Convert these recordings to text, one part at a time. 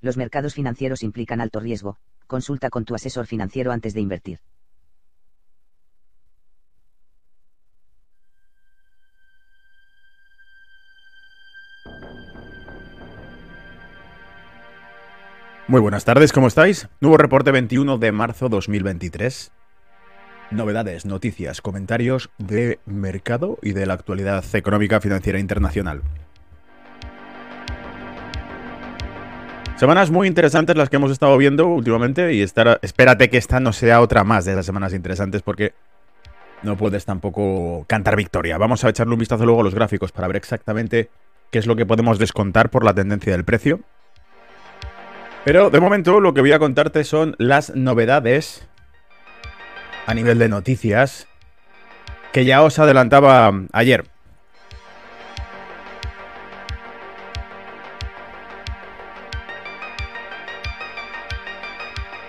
Los mercados financieros implican alto riesgo, consulta con tu asesor financiero antes de invertir. Muy buenas tardes, ¿cómo estáis? Nuevo reporte 21 de marzo 2023. Novedades, noticias, comentarios de mercado y de la actualidad económica financiera internacional. Semanas muy interesantes las que hemos estado viendo últimamente y espérate que esta no sea otra más de esas semanas interesantes porque no puedes tampoco cantar victoria. Vamos a echarle un vistazo luego a los gráficos para ver exactamente qué es lo que podemos descontar por la tendencia del precio pero de momento lo que voy a contarte son las novedades a nivel de noticias que ya os adelantaba ayer.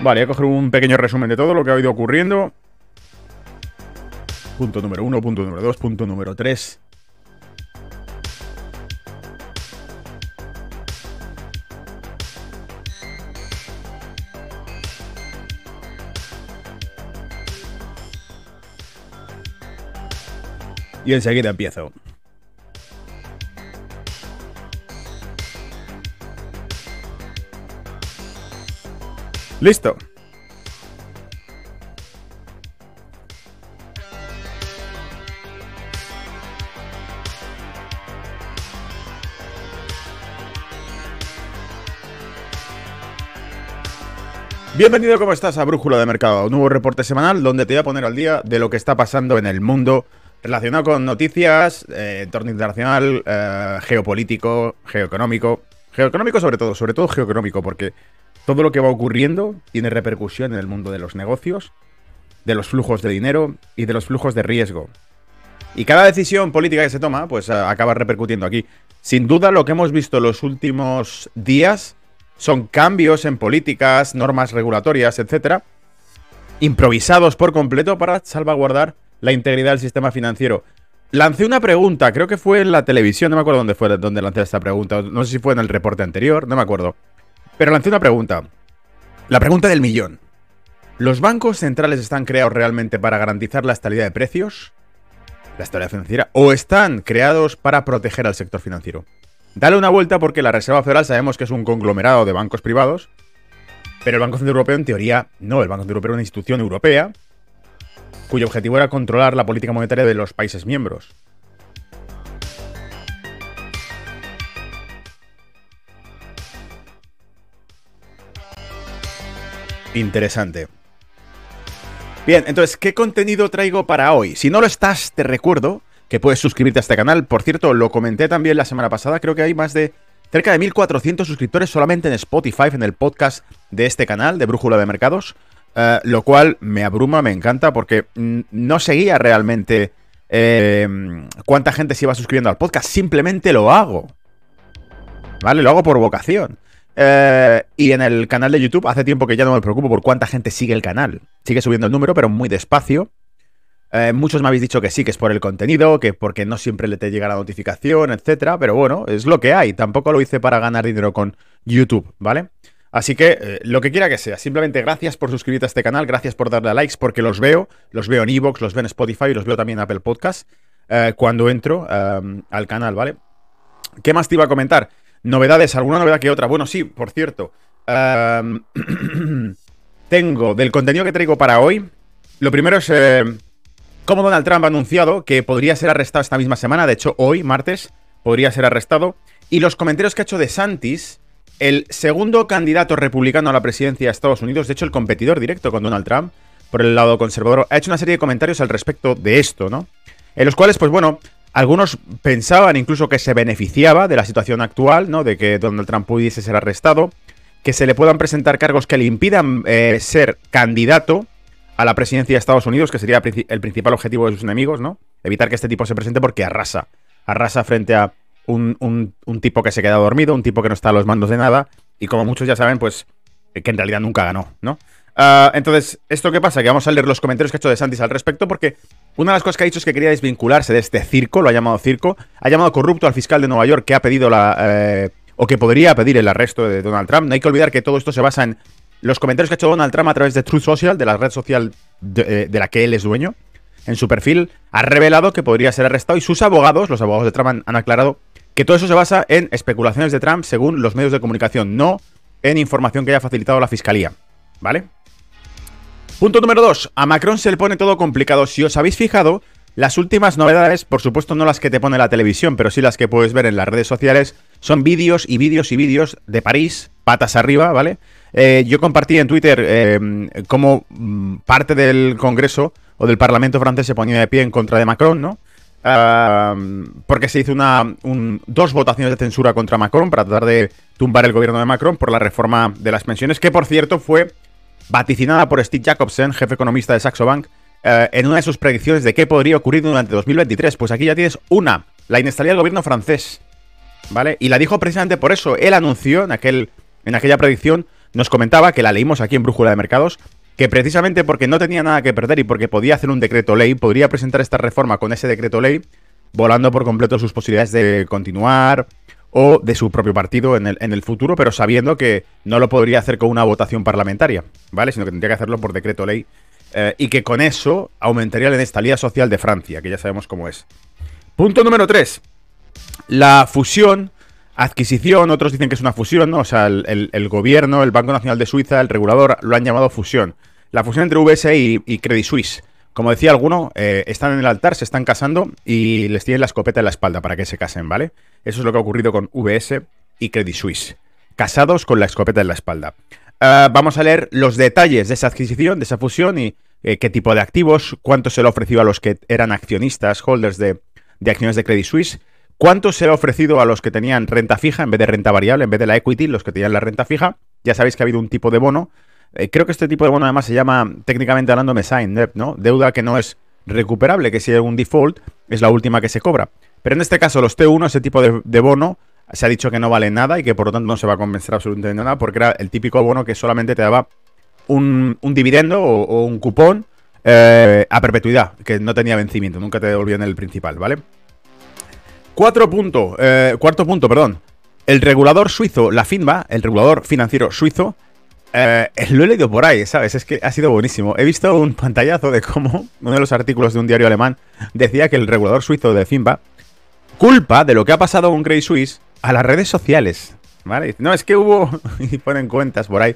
Vale, voy a coger un pequeño resumen de todo lo que ha ido ocurriendo. Punto número uno, punto número dos, punto número tres. Y enseguida empiezo. Listo. Bienvenido, ¿cómo estás? A Brújula de Mercado, un nuevo reporte semanal donde te voy a poner al día de lo que está pasando en el mundo relacionado con noticias, eh, entorno internacional, eh, geopolítico, geoeconómico. Geoeconómico sobre todo, sobre todo geoeconómico, porque todo lo que va ocurriendo tiene repercusión en el mundo de los negocios, de los flujos de dinero y de los flujos de riesgo. Y cada decisión política que se toma, pues acaba repercutiendo aquí. Sin duda, lo que hemos visto los últimos días son cambios en políticas, normas regulatorias, etcétera, improvisados por completo para salvaguardar la integridad del sistema financiero. Lancé una pregunta, creo que fue en la televisión, no me acuerdo dónde fue donde lancé esta pregunta, no sé si fue en el reporte anterior, no me acuerdo. Pero lancé una pregunta. La pregunta del millón. ¿Los bancos centrales están creados realmente para garantizar la estabilidad de precios? ¿La estabilidad financiera? ¿O están creados para proteger al sector financiero? Dale una vuelta porque la Reserva Federal sabemos que es un conglomerado de bancos privados, pero el Banco Central Europeo en teoría no, el Banco Central Europeo es una institución europea cuyo objetivo era controlar la política monetaria de los países miembros. Interesante. Bien, entonces, ¿qué contenido traigo para hoy? Si no lo estás, te recuerdo que puedes suscribirte a este canal. Por cierto, lo comenté también la semana pasada, creo que hay más de cerca de 1400 suscriptores solamente en Spotify, en el podcast de este canal, de Brújula de Mercados. Eh, lo cual me abruma, me encanta, porque no seguía realmente eh, cuánta gente se iba suscribiendo al podcast. Simplemente lo hago. ¿Vale? Lo hago por vocación. Eh, y en el canal de YouTube hace tiempo que ya no me preocupo por cuánta gente sigue el canal. Sigue subiendo el número, pero muy despacio. muchos me habéis dicho que sí, que es por el contenido, que porque no siempre le te llega la notificación, etcétera. Pero bueno, es lo que hay. Tampoco lo hice para ganar dinero con YouTube, ¿vale? Así que eh, lo que quiera que sea, simplemente gracias por suscribirte a este canal, gracias por darle a likes porque los veo, los veo en Evox, los veo en Spotify y los veo también en Apple Podcast eh, cuando entro al canal, ¿vale? ¿Qué más te iba a comentar? Novedades, alguna novedad que otra. Bueno, sí, por cierto. Tengo del contenido que traigo para hoy. Lo primero es eh, cómo Donald Trump ha anunciado que podría ser arrestado esta misma semana. De hecho, hoy, martes, podría ser arrestado. Y los comentarios que ha hecho de Santis el segundo candidato republicano a la presidencia de Estados Unidos, de hecho el competidor directo con Donald Trump, por el lado conservador, ha hecho una serie de comentarios al respecto de esto, ¿no? En los cuales, pues bueno, algunos pensaban incluso que se beneficiaba de la situación actual, ¿no? De que Donald Trump pudiese ser arrestado. que se le puedan presentar cargos que le impidan eh, ser candidato a la presidencia de Estados Unidos, que sería el principal objetivo de sus enemigos, ¿no? Evitar que este tipo se presente porque arrasa. Arrasa frente a un, un, tipo que se queda dormido, un tipo que no está a los mandos de nada, y como muchos ya saben, pues que en realidad nunca ganó, ¿no? Ah, entonces, ¿esto qué pasa? Que vamos a leer los comentarios que ha hecho de Santis al respecto, porque una de las cosas que ha dicho es que quería desvincularse de este circo, lo ha llamado circo, ha llamado corrupto al fiscal de Nueva York que ha pedido la... Eh, o que podría pedir el arresto de Donald Trump. No hay que olvidar que todo esto se basa en los comentarios que ha hecho Donald Trump a través de Truth Social, de la red social de, eh, la que él es dueño. En su perfil ha revelado que podría ser arrestado y sus abogados, los abogados de Trump, han aclarado que todo eso se basa en especulaciones de Trump según los medios de comunicación, no en información que haya facilitado la fiscalía. ¿Vale? Punto número 2. A Macron se le pone todo complicado. Si os habéis fijado, las últimas novedades, por supuesto no las que te pone la televisión, pero sí las que puedes ver en las redes sociales, son vídeos y vídeos y vídeos de París, patas arriba, ¿vale? Eh, yo compartí en Twitter eh, cómo mm, parte del Congreso o del Parlamento francés se ponía de pie en contra de Macron, ¿no? Ah, porque se hizo una, dos votaciones de censura contra Macron para tratar de tumbar el gobierno de Macron por la reforma de las pensiones, que por cierto fue vaticinada por Steve Jacobsen, jefe economista de Saxo Bank, eh, en una de sus predicciones de qué podría ocurrir durante 2023. Pues aquí ya tienes una, la inestabilidad del gobierno francés, ¿vale? Y la dijo precisamente por eso. Él anunció en, aquel, en aquella predicción, nos comentaba, que la leímos aquí en Brújula de Mercados, que precisamente porque no tenía nada que perder y porque podía hacer un decreto ley, podría presentar esta reforma con ese decreto ley, volando por completo sus posibilidades de continuar, o de su propio partido en el, en el, futuro, pero sabiendo que no lo podría hacer con una votación parlamentaria, ¿vale? Sino que tendría que hacerlo por decreto ley eh, y que con eso aumentaría la inestabilidad social de Francia, que ya sabemos cómo es. Punto número 3. La fusión, adquisición, otros dicen que es una fusión, ¿no? O sea, el, gobierno, el Banco Nacional de Suiza, el regulador, lo han llamado fusión. La fusión entre VSE y, y Credit Suisse. Como decía alguno, eh, están en el altar, se están casando y les tienen la escopeta en la espalda para que se casen, ¿vale? Eso es lo que ha ocurrido con VS y Credit Suisse. Casados con la escopeta en la espalda. Ah, vamos a leer los detalles de esa adquisición, de esa fusión y eh, qué tipo de activos, cuánto se le ha ofrecido a los que eran accionistas, holders de, acciones de Credit Suisse, cuánto se le ha ofrecido a los que tenían renta fija en vez de renta variable, en vez de la equity, los que tenían la renta fija. Ya sabéis que ha habido un tipo de bono eh, creo que este tipo de bono además se llama, técnicamente hablando, mesign debt, ¿no? Deuda que no es recuperable, que si hay un default es la última que se cobra. Pero en este caso, los T1, ese tipo de, bono, se ha dicho que no vale nada y que por lo tanto no se va a convencer absolutamente nada porque era el típico bono que solamente te daba un, dividendo o, un cupón eh, a perpetuidad, que no tenía vencimiento, nunca te devolvían el principal, ¿vale? Cuatro punto, eh, cuarto punto, perdón. El regulador suizo, la FINMA, el regulador financiero suizo, eh, lo he leído por ahí, ¿sabes? Es que ha sido buenísimo. He visto un pantallazo de cómo uno de los artículos de un diario alemán decía que el regulador suizo de FINBA culpa de lo que ha pasado con Credit Suisse a las redes sociales. ¿Vale? No, es que hubo, y ponen cuentas por ahí,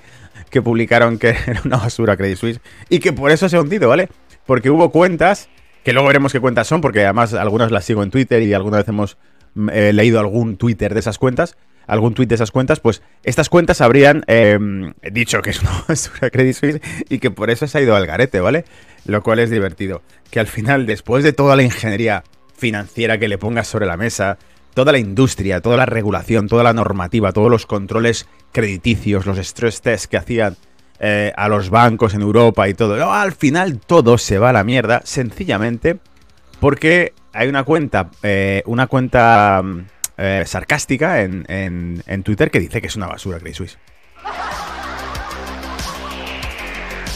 que publicaron que era una basura Credit Suisse y que por eso se ha hundido, ¿vale? Porque hubo cuentas, que luego veremos qué cuentas son, porque además algunas las sigo en Twitter y alguna vez hemos eh, leído algún Twitter de esas cuentas, algún tuit de esas cuentas, pues estas cuentas habrían em, dicho que es una basura Credit Suisse y que por eso se ha ido al garete, ¿vale? Lo cual es divertido. Que al final, después de toda la ingeniería financiera que le pongas sobre la mesa, toda la industria, toda la regulación, toda la normativa, todos los controles crediticios, los stress tests que hacían eh, a los bancos en Europa y todo, al final todo se va a la mierda, sencillamente porque hay una cuenta, eh, una cuenta eh, sarcástica en, en, Twitter que dice que es una basura Credit.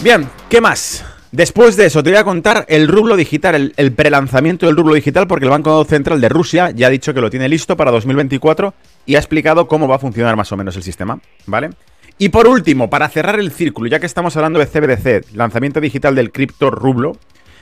Bien, ¿qué más? Después de eso, te voy a contar el rublo digital, el, el, prelanzamiento del rublo digital, porque el Banco Central de Rusia ya ha dicho que lo tiene listo para 2024 y ha explicado cómo va a funcionar más o menos el sistema, ¿vale? Y por último, para cerrar el círculo, ya que estamos hablando de CBDC, lanzamiento digital del cripto rublo,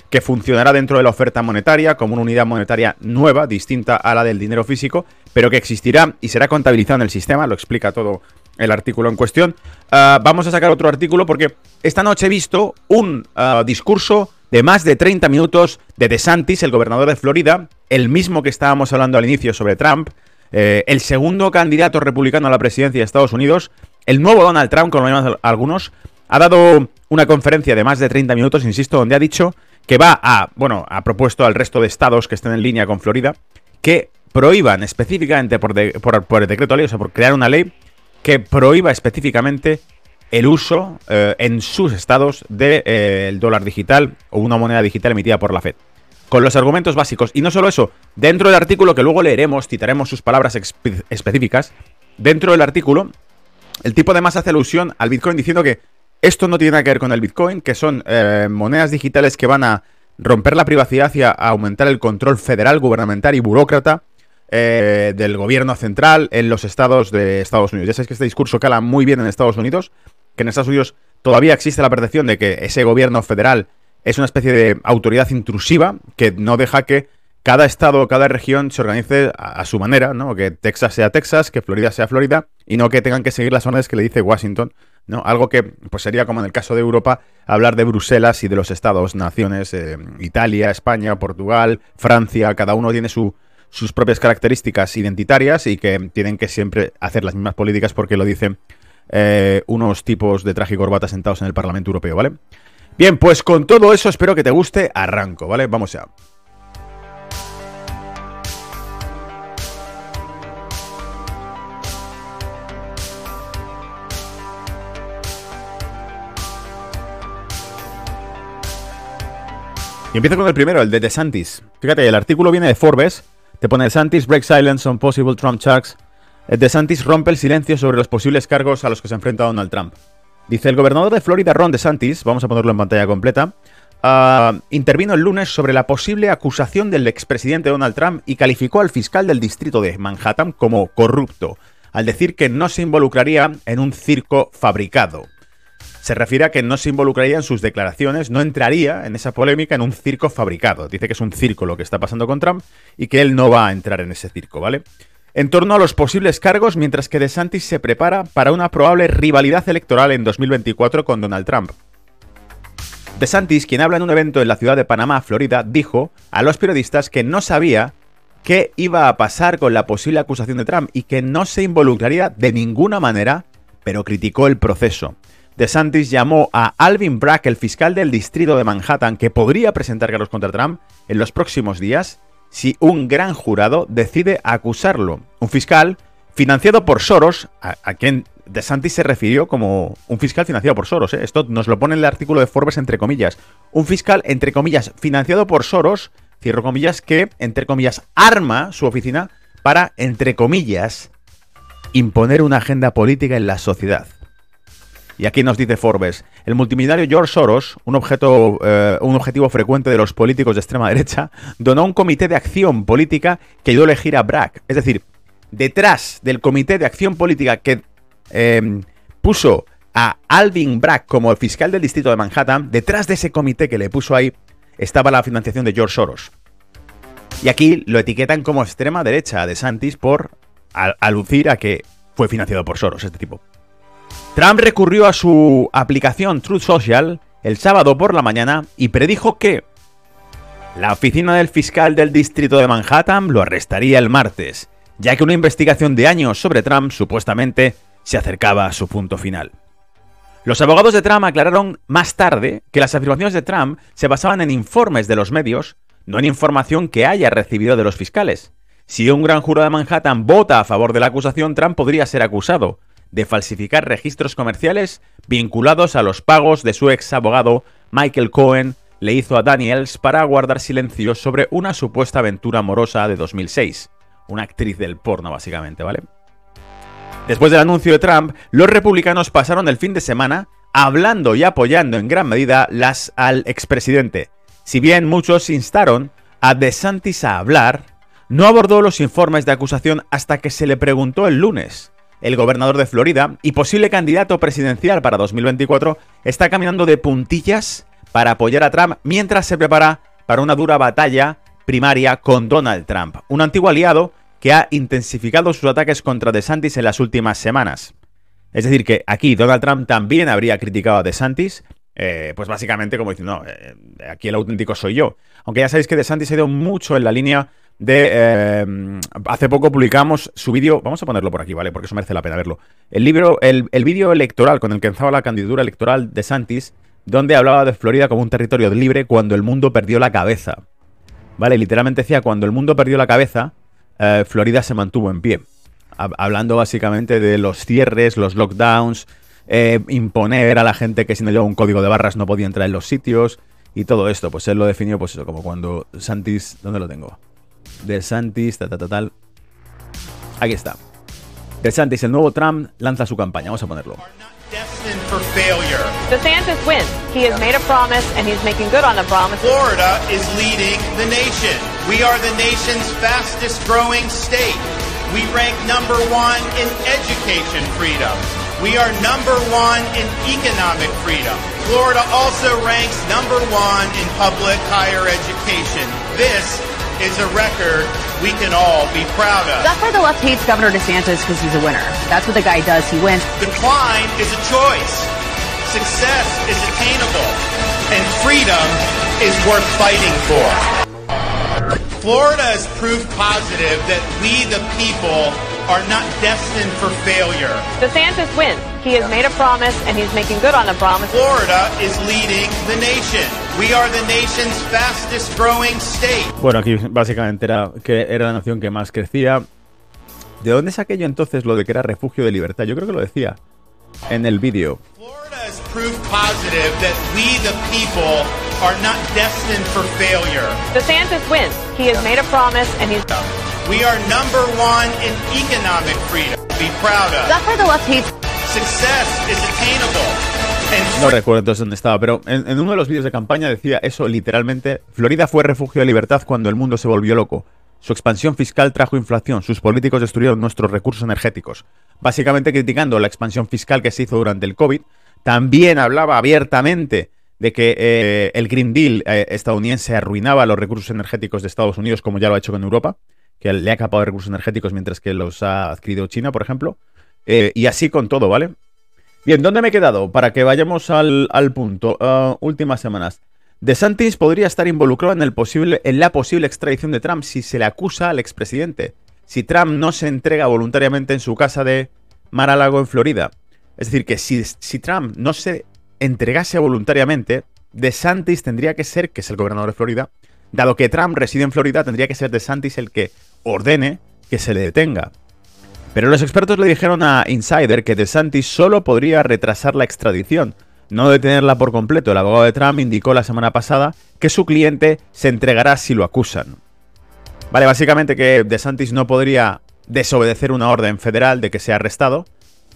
que funcionará dentro de la oferta monetaria como una unidad monetaria nueva, distinta a la del dinero físico, pero que existirá y será contabilizada en el sistema, lo explica todo el artículo en cuestión. Ah, vamos a sacar otro artículo porque esta noche he visto un ah, discurso de más de 30 minutos de DeSantis, el gobernador de Florida, el mismo que estábamos hablando al inicio sobre Trump, eh, el segundo candidato republicano a la presidencia de Estados Unidos, el nuevo Donald Trump, como lo llaman algunos, ha dado una conferencia de más de 30 minutos, insisto, donde ha dicho que va a, bueno, ha propuesto al resto de estados que estén en línea con Florida que prohíban específicamente por, por, el decreto ley, o sea, por crear una ley que prohíba específicamente el uso eh, en sus estados del de, dólar digital o una moneda digital emitida por la Fed. Con los argumentos básicos. Y no solo eso, dentro del artículo que luego leeremos, citaremos sus palabras específicas, dentro del artículo, el tipo además hace alusión al Bitcoin diciendo que esto no tiene nada que ver con el Bitcoin, que son eh, monedas digitales que van a romper la privacidad y aumentar el control federal, gubernamental y burócrata eh, del gobierno central en los estados de Estados Unidos. Ya sabéis que este discurso cala muy bien en Estados Unidos, que en Estados Unidos todavía existe la percepción de que ese gobierno federal es una especie de autoridad intrusiva que no deja que cada estado o cada región se organice a, su manera, ¿no? Que Texas sea Texas, que Florida sea Florida, y no que tengan que seguir las órdenes que le dice Washington, ¿no? Algo que pues sería como en el caso de Europa, hablar de Bruselas y de los estados, naciones, eh, Italia, España, Portugal, Francia, cada uno tiene sus propias características identitarias y que tienen que siempre hacer las mismas políticas porque lo dicen eh, unos tipos de traje y corbata sentados en el Parlamento Europeo, ¿vale? Bien, pues con todo eso espero que te guste, arranco, ¿vale? Vamos ya. Y empiezo con el primero, el de DeSantis. Fíjate, el artículo viene de Forbes. Te pone DeSantis break silence on possible Trump charges. DeSantis rompe el silencio sobre los posibles cargos a los que se enfrenta Donald Trump. Dice el gobernador de Florida, Ron DeSantis, vamos a ponerlo en pantalla completa, uh, intervino el lunes sobre la posible acusación del expresidente Donald Trump y calificó al fiscal del distrito de Manhattan como corrupto, al decir que no se involucraría en un circo fabricado se refiere a que no se involucraría en sus declaraciones, no entraría en esa polémica en un circo fabricado. Dice que es un circo lo que está pasando con Trump y que él no va a entrar en ese circo, ¿vale? En torno a los posibles cargos, mientras que DeSantis se prepara para una probable rivalidad electoral en 2024 con Donald Trump. DeSantis, quien habla en un evento en la ciudad de Panamá, Florida, dijo a los periodistas que no sabía qué iba a pasar con la posible acusación de Trump y que no se involucraría de ninguna manera, pero criticó el proceso. DeSantis llamó a Alvin Bragg, el fiscal del distrito de Manhattan, que podría presentar cargos contra Trump en los próximos días si un gran jurado decide acusarlo. Un fiscal financiado por Soros, a, quien DeSantis se refirió como un fiscal financiado por Soros. ¿eh? Esto nos lo pone en el artículo de Forbes entre comillas. Un fiscal, entre comillas, financiado por Soros, cierro comillas, que, entre comillas, arma su oficina para, entre comillas, imponer una agenda política en la sociedad. Y aquí nos dice Forbes, el multimillonario George Soros, un, objeto, eh, un objetivo frecuente de los políticos de extrema derecha, donó un comité de acción política que ayudó a elegir a Bragg. Es decir, detrás del comité de acción política que em, puso a Alvin Bragg como el fiscal del distrito de Manhattan, detrás de ese comité que le puso ahí, estaba la financiación de George Soros. Y aquí lo etiquetan como extrema derecha a DeSantis por alucir a que fue financiado por Soros, este tipo. Trump recurrió a su aplicación Truth Social el sábado por la mañana y predijo que la oficina del fiscal del distrito de Manhattan lo arrestaría el martes, ya que una investigación de años sobre Trump supuestamente se acercaba a su punto final. Los abogados de Trump aclararon más tarde que las afirmaciones de Trump se basaban en informes de los medios, no en información que haya recibido de los fiscales. Si un gran jurado de Manhattan vota a favor de la acusación, Trump podría ser acusado, de falsificar registros comerciales vinculados a los pagos de su ex abogado Michael Cohen le hizo a Daniels para guardar silencio sobre una supuesta aventura amorosa de 2006. Una actriz del porno, básicamente, ¿vale? Después del anuncio de Trump, los republicanos pasaron el fin de semana hablando y apoyando en gran medida las al expresidente. Si bien muchos instaron a DeSantis a hablar, no abordó los informes de acusación hasta que se le preguntó el lunes el gobernador de Florida y posible candidato presidencial para 2024, está caminando de puntillas para apoyar a Trump mientras se prepara para una dura batalla primaria con Donald Trump, un antiguo aliado que ha intensificado sus ataques contra DeSantis en las últimas semanas. Es decir, que aquí Donald Trump también habría criticado a DeSantis, eh, pues básicamente como diciendo, no, eh, aquí el auténtico soy yo. Aunque ya sabéis que DeSantis ha ido mucho en la línea de... Eh, hace poco publicamos su vídeo, vamos a ponerlo por aquí, ¿vale? Porque eso merece la pena verlo. El libro, el, vídeo electoral con el que empezaba la candidatura electoral de Santis, donde hablaba de Florida como un territorio libre cuando el mundo perdió la cabeza. ¿Vale? Literalmente decía, cuando el mundo perdió la cabeza, eh, Florida se mantuvo en pie. hablando básicamente de los cierres, los lockdowns, eh, imponer a la gente que si no lleva un código de barras no podía entrar en los sitios y todo esto. Pues él lo definió, pues eso, como cuando Santis. ¿Dónde lo tengo? De Santis, tal, tal, tal. Aquí está. De Santis, el nuevo Trump lanza su campaña. Vamos a ponerlo. destined for failure. DeSantis wins. He has made a promise and he's making good on the promise. Florida is leading the nation. We are the nation's fastest growing state. We rank number one in education freedom. We are number one in economic freedom. Florida also ranks number one in public higher education. This is a record we can all be proud of. That's why the left hates Governor DeSantis because he's a winner. That's what the guy does. He wins. Decline is a choice. Success is attainable. And freedom is worth fighting for. Florida has proved positive that we, the people, are not destined for failure. DeSantis wins. He has made a promise and he's making good on the promise. Florida is leading the nation. We are the nation's fastest growing state. Bueno, aquí básicamente era que era la nación que más crecía. ¿De dónde saqué yo entonces lo de que era refugio de libertad? Yo creo que lo decía en el vídeo. Florida has proved positive that we, the people, are not destined for failure. DeSantis wins. He has made a promise and he's. We are number one in economic freedom. Be proud of. That's why the left hates. Success is attainable. No recuerdo entonces dónde estaba, pero en, uno de los vídeos de campaña decía eso literalmente. Florida fue refugio de libertad cuando el mundo se volvió loco. Su expansión fiscal trajo inflación, sus políticos destruyeron nuestros recursos energéticos. Básicamente criticando la expansión fiscal que se hizo durante el COVID. También hablaba abiertamente de que eh, el Green Deal eh, estadounidense arruinaba los recursos energéticos de Estados Unidos, como ya lo ha hecho con Europa, que le ha capado recursos energéticos mientras que los ha adquirido China, por ejemplo. Eh, y así con todo, ¿vale? Bien, ¿dónde me he quedado? Para que vayamos al, punto. Uh, últimas semanas. DeSantis podría estar involucrado en, el posible, en la posible extradición de Trump si se le acusa al expresidente. Si Trump no se entrega voluntariamente en su casa de Mar-a-Lago en Florida. Es decir, que si, si Trump no se entregase voluntariamente, DeSantis tendría que ser, que es el gobernador de Florida, dado que Trump reside en Florida, tendría que ser DeSantis el que ordene que se le detenga. Pero los expertos le dijeron a Insider que DeSantis solo podría retrasar la extradición, no detenerla por completo. El abogado de Trump indicó la semana pasada que su cliente se entregará si lo acusan. Vale, básicamente que DeSantis no podría desobedecer una orden federal de que sea arrestado,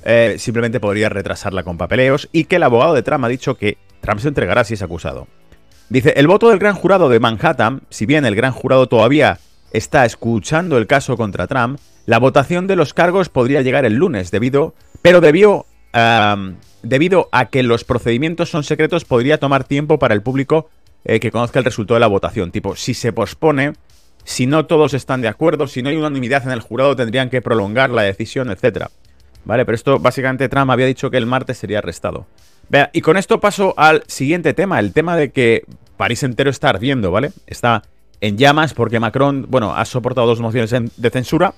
eh, simplemente podría retrasarla con papeleos y que el abogado de Trump ha dicho que Trump se entregará si es acusado. Dice, el voto del gran jurado de Manhattan, si bien el gran jurado todavía está escuchando el caso contra Trump, la votación de los cargos podría llegar el lunes, debido, pero debido a que los procedimientos son secretos, podría tomar tiempo para el público eh, que conozca el resultado de la votación. Tipo, si se pospone, si no todos están de acuerdo, si no hay unanimidad en el jurado, tendrían que prolongar la decisión, etcétera. ¿Vale? Pero esto básicamente Trump había dicho que el martes sería arrestado. Vea, y con esto paso al siguiente tema, el tema de que París entero está ardiendo, ¿vale? Está en llamas porque Macron, bueno, ha soportado dos mociones de censura,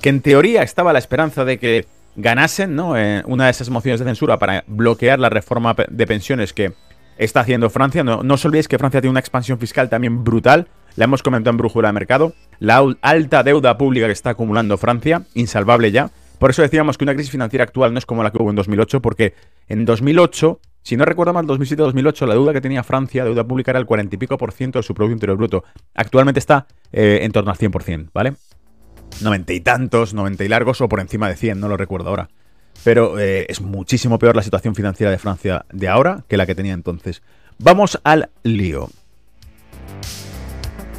que en teoría estaba la esperanza de que ganasen, ¿no? Eh, una de esas mociones de censura para bloquear la reforma de pensiones que está haciendo Francia. No, no os olvidéis que Francia tiene una expansión fiscal también brutal. La hemos comentado en Brújula de Mercado. La alta deuda pública que está acumulando Francia, insalvable ya. Por eso decíamos que una crisis financiera actual no es como la que hubo en 2008, porque en 2008, si no recuerdo mal, 2007-2008, la deuda que tenía Francia, deuda pública, era el 40 y pico por ciento de su Producto Interior Bruto. Actualmente está eh, en torno al 100%, ¿vale? 90 y tantos, 90 y largos o por encima de 100, no lo recuerdo ahora. Pero eh, es muchísimo peor la situación financiera de Francia de ahora que la que tenía entonces. Vamos al lío.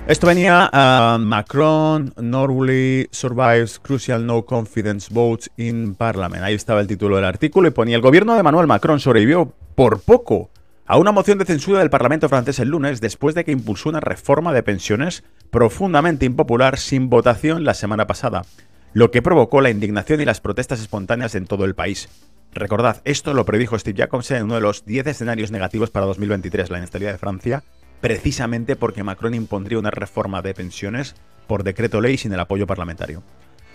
Esto venía a Macron, Norway survives crucial no confidence votes in parliament. Ahí estaba el título del artículo y ponía el gobierno de Emmanuel Macron sobrevivió por poco a una moción de censura del Parlamento francés el lunes después de que impulsó una reforma de pensiones profundamente impopular sin votación la semana pasada, lo que provocó la indignación y las protestas espontáneas en todo el país. Recordad, esto lo predijo Steve Jacobsen en uno de los 10 escenarios negativos para 2023, la inestabilidad de Francia, precisamente porque Macron impondría una reforma de pensiones por decreto ley sin el apoyo parlamentario.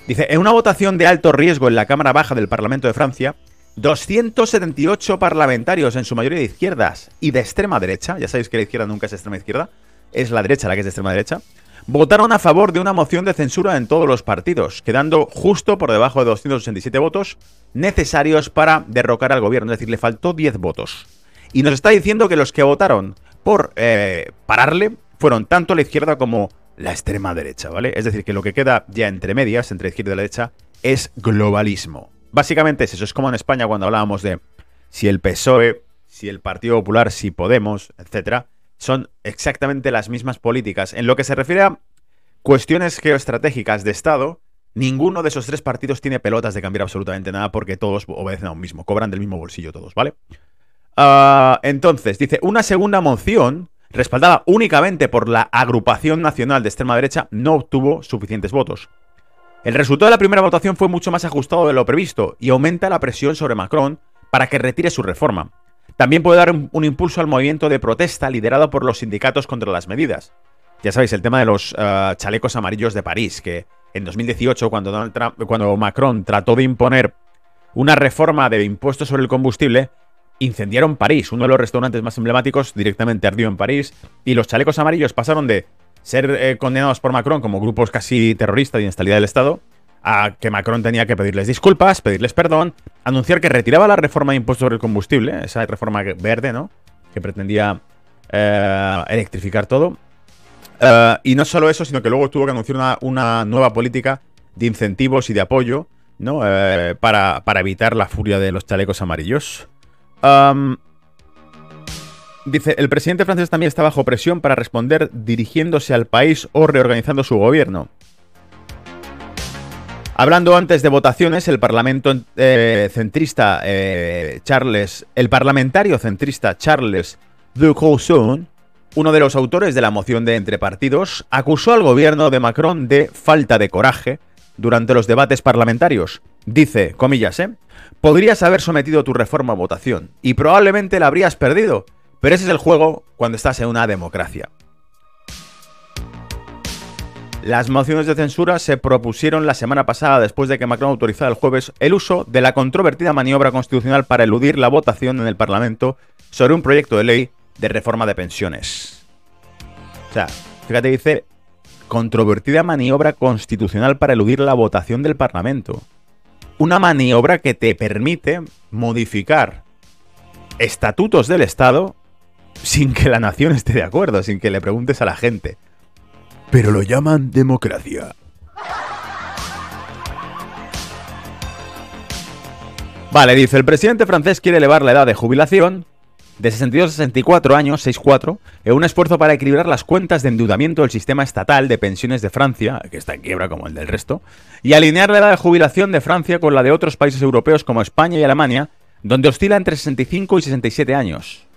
Dice, en una votación de alto riesgo en la Cámara Baja del Parlamento de Francia, 278 parlamentarios, en su mayoría de izquierdas y de extrema derecha, ya sabéis que la izquierda nunca es extrema izquierda, es la derecha la que es de extrema derecha, votaron a favor de una moción de censura en todos los partidos, quedando justo por debajo de 287 votos necesarios para derrocar al gobierno, es decir, le faltó 10 votos. Y nos está diciendo que los que votaron por eh, pararle fueron tanto la izquierda como la extrema derecha, ¿vale? Es decir, que lo que queda ya entre medias, entre izquierda y derecha, es globalismo. Básicamente es eso, es como en España cuando hablábamos de si el PSOE, si el Partido Popular, si Podemos, etcétera, son exactamente las mismas políticas. En lo que se refiere a cuestiones geoestratégicas de Estado, ninguno de esos tres partidos tiene pelotas de cambiar absolutamente nada porque todos obedecen a un mismo, cobran del mismo bolsillo todos, ¿vale? Ah, entonces, dice, una segunda moción, respaldada únicamente por la agrupación nacional de extrema derecha, no obtuvo suficientes votos. El resultado de la primera votación fue mucho más ajustado de lo previsto y aumenta la presión sobre Macron para que retire su reforma. También puede dar un, impulso al movimiento de protesta liderado por los sindicatos contra las medidas. Ya sabéis, el tema de los eh, chalecos amarillos de París, que en 2018, cuando, cuando Macron trató de imponer una reforma de impuestos sobre el combustible, incendiaron París. Uno de los restaurantes más emblemáticos directamente ardió en París. Y los chalecos amarillos pasaron de ser eh, condenados por Macron como grupos casi terroristas de inestabilidad del Estado a que Macron tenía que pedirles disculpas, pedirles perdón, anunciar que retiraba la reforma de impuestos sobre el combustible, esa reforma verde, ¿no? Que pretendía eh, electrificar todo. Eh, y no solo eso, sino que luego tuvo que anunciar una, nueva política de incentivos y de apoyo, ¿no? Eh, para, evitar la furia de los chalecos amarillos. Dice, el presidente francés también está bajo presión para responder dirigiéndose al país o reorganizando su gobierno. Hablando antes de votaciones, el parlamento eh, centrista eh, Charles, el parlamentario centrista Charles de uno de los autores de la moción de entre partidos, acusó al gobierno de Macron de falta de coraje durante los debates parlamentarios. Dice, comillas, ¿eh? Podrías haber sometido tu reforma a votación y probablemente la habrías perdido, pero ese es el juego cuando estás en una democracia. Las mociones de censura se propusieron la semana pasada después de que Macron autorizara el jueves el uso de la controvertida maniobra constitucional para eludir la votación en el Parlamento sobre un proyecto de ley de reforma de pensiones. O sea, fíjate, dice controvertida maniobra constitucional para eludir la votación del Parlamento. Una maniobra que te permite modificar estatutos del Estado sin que la nación esté de acuerdo, sin que le preguntes a la gente pero lo llaman democracia. Vale, dice, el presidente francés quiere elevar la edad de jubilación de 62 a 64 años, 64, en un esfuerzo para equilibrar las cuentas de endeudamiento del sistema estatal de pensiones de Francia, que está en quiebra como el del resto, y alinear la edad de jubilación de Francia con la de otros países europeos como España y Alemania, donde oscila entre 65 y 67 años.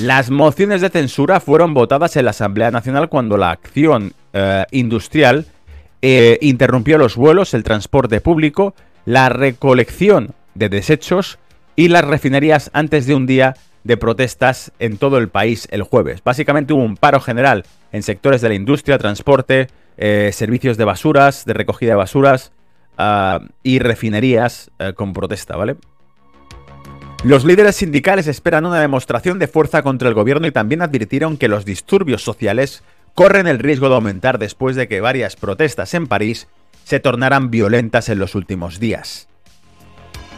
Las mociones de censura fueron votadas en la Asamblea Nacional cuando la acción eh, industrial eh, interrumpió los vuelos, el transporte público, la recolección de desechos y las refinerías antes de un día de protestas en todo el país el jueves. Básicamente hubo un paro general en sectores de la industria, transporte, eh, servicios de basuras, de recogida de basuras ah, y refinerías con protesta, ¿vale? Los líderes sindicales esperan una demostración de fuerza contra el gobierno y también advirtieron que los disturbios sociales corren el riesgo de aumentar después de que varias protestas en París se tornaran violentas en los últimos días.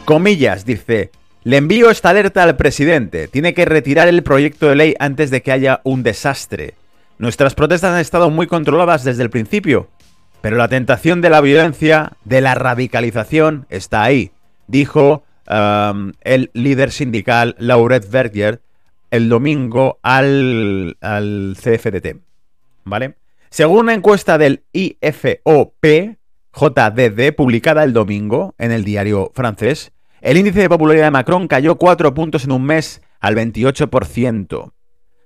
Comillas, dice, le envío esta alerta al presidente, tiene que retirar el proyecto de ley antes de que haya un desastre. Nuestras protestas han estado muy controladas desde el principio, pero la tentación de la violencia, de la radicalización, está ahí, dijo el líder sindical Lauret Berger el domingo al, al CFDT. ¿Vale? Según una encuesta del IFOP JDD publicada el domingo en el diario francés, el índice de popularidad de Macron cayó 4 puntos en un mes al 28%.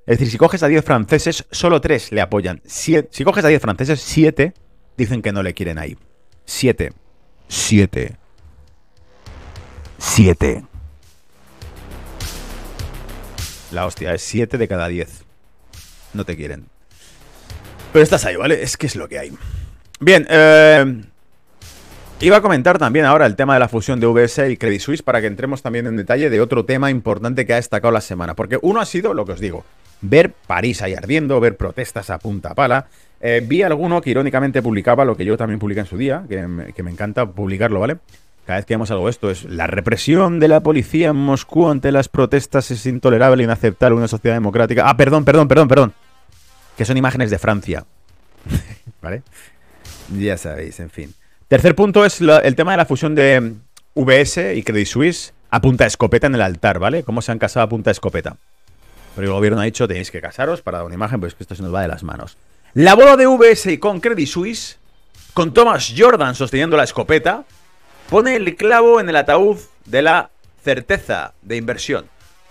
Es decir, si coges a 10 franceses, solo 3 le apoyan. si coges a 10 franceses, 7 dicen que no le quieren ahí. 7. 7. 7. La hostia, es 7 de cada 10. No te quieren. Pero estás ahí, ¿vale? Es que es lo que hay. Bien, eh, iba a comentar también ahora el tema de la fusión de VS y Credit Suisse para que entremos también en detalle de otro tema importante que ha destacado la semana. Porque uno ha sido, lo que os digo, ver París ahí ardiendo, ver protestas a punta pala, eh, vi alguno que irónicamente publicaba lo que yo también publiqué en su día, que me, que me encanta publicarlo, ¿vale? Cada vez que vemos algo de esto es la represión de la policía en Moscú ante las protestas es intolerable e inaceptable en una sociedad democrática. Ah, perdón, perdón, perdón, perdón. Que son imágenes de Francia. ¿Vale? Ya sabéis, en fin. Tercer punto es el tema de la fusión de VS y Credit Suisse a punta escopeta en el altar, ¿vale? ¿Cómo se han casado a punta escopeta? Pero el gobierno ha dicho tenéis que casaros para dar una imagen, pues que esto se nos va de las manos. La boda de VS y con Credit Suisse, con Thomas Jordan sosteniendo la escopeta, pone el clavo en el ataúd de la certeza de inversión.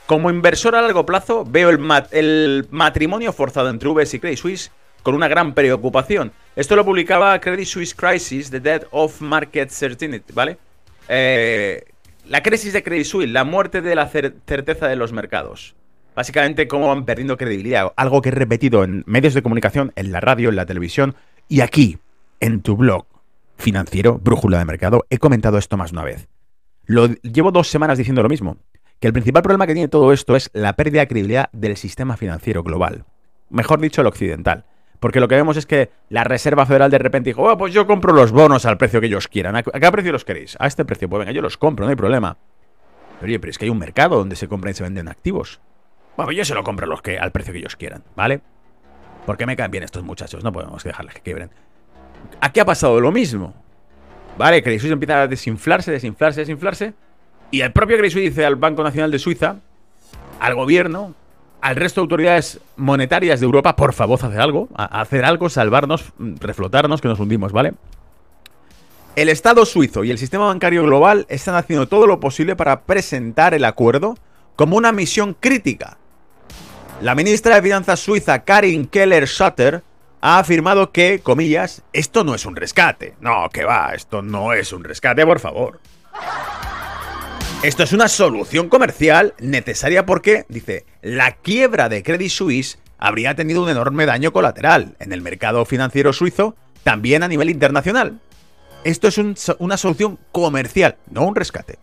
Como inversor a largo plazo, veo el, matrimonio forzado entre VS y Credit Suisse con una gran preocupación. Esto lo publicaba Credit Suisse Crisis, The Death of Market Certainty, ¿vale? Eh, la crisis de Credit Suisse, la muerte de la certeza de los mercados. Básicamente, cómo van perdiendo credibilidad. Algo que he repetido en medios de comunicación, en la radio, en la televisión y aquí, en tu blog financiero, Brújula de Mercado, he comentado esto más una vez. Lo, llevo dos semanas diciendo lo mismo. Que el principal problema que tiene todo esto es la pérdida de credibilidad del sistema financiero global. Mejor dicho, el occidental. Porque lo que vemos es que la Reserva Federal de repente dijo, oh, pues yo compro los bonos al precio que ellos quieran. ¿A qué precio los queréis? A este precio. Pues venga, yo los compro, no hay problema. Pero oye, pero es que hay un mercado donde se compran y se venden activos. Bueno, yo se lo compro los que, al precio que ellos quieran, ¿vale? Porque me caen bien estos muchachos, no podemos dejarles que quiebren. Aquí ha pasado lo mismo. ¿Vale? Credit Suisse empieza a desinflarse, desinflarse, desinflarse. Y el propio Credit Suisse dice al Banco Nacional de Suiza, al gobierno, al resto de autoridades monetarias de Europa, por favor, hacer algo, hacer algo, salvarnos, reflotarnos, que nos hundimos, ¿vale? El Estado suizo y el sistema bancario global están haciendo todo lo posible para presentar el acuerdo como una misión crítica. La ministra de Finanzas suiza, Karin Keller-Schutter, ha afirmado que, comillas, esto no es un rescate. No, que va, esto no es un rescate, por favor. Esto es una solución comercial necesaria porque, dice, la quiebra de Credit Suisse habría tenido un enorme daño colateral en el mercado financiero suizo, también a nivel internacional. Esto es una solución comercial, no un rescate.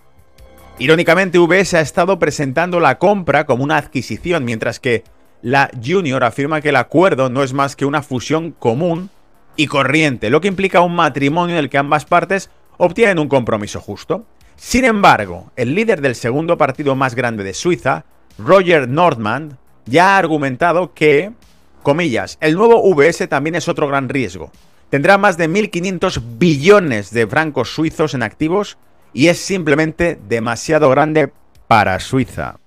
Irónicamente, VS ha estado presentando la compra como una adquisición, mientras que la Junior afirma que el acuerdo no es más que una fusión común y corriente, lo que implica un matrimonio en el que ambas partes obtienen un compromiso justo. Sin embargo, el líder del segundo partido más grande de Suiza, Roger Nordman, ya ha argumentado que, comillas, el nuevo VS también es otro gran riesgo. Tendrá más de 1.500 billones de francos suizos en activos y es simplemente demasiado grande para Suiza.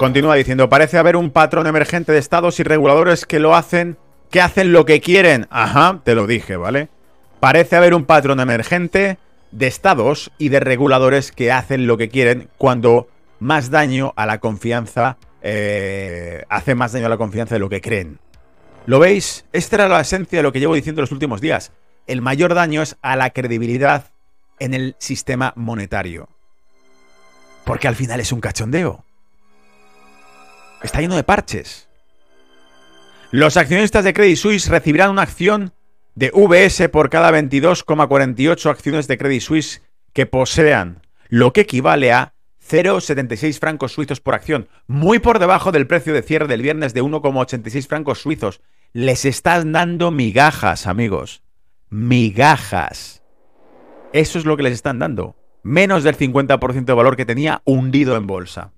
Continúa diciendo, parece haber un patrón emergente de estados y reguladores que lo hacen, que hacen lo que quieren. Ajá, te lo dije, ¿vale? Parece haber un patrón emergente de estados y de reguladores que hacen lo que quieren cuando más daño a la confianza, eh, hace más daño a la confianza de lo que creen. ¿Lo veis? Esta era la esencia de lo que llevo diciendo los últimos días. El mayor daño es a la credibilidad en el sistema monetario. Porque al final es un cachondeo. Está lleno de parches. Los accionistas de Credit Suisse recibirán una acción de VS por cada 22,48 acciones de Credit Suisse que posean, lo que equivale a 0,76 francos suizos por acción, muy por debajo del precio de cierre del viernes de 1,86 francos suizos. Les están dando migajas, amigos. Migajas. Eso es lo que les están dando. Menos del 50% de valor que tenía hundido en bolsa.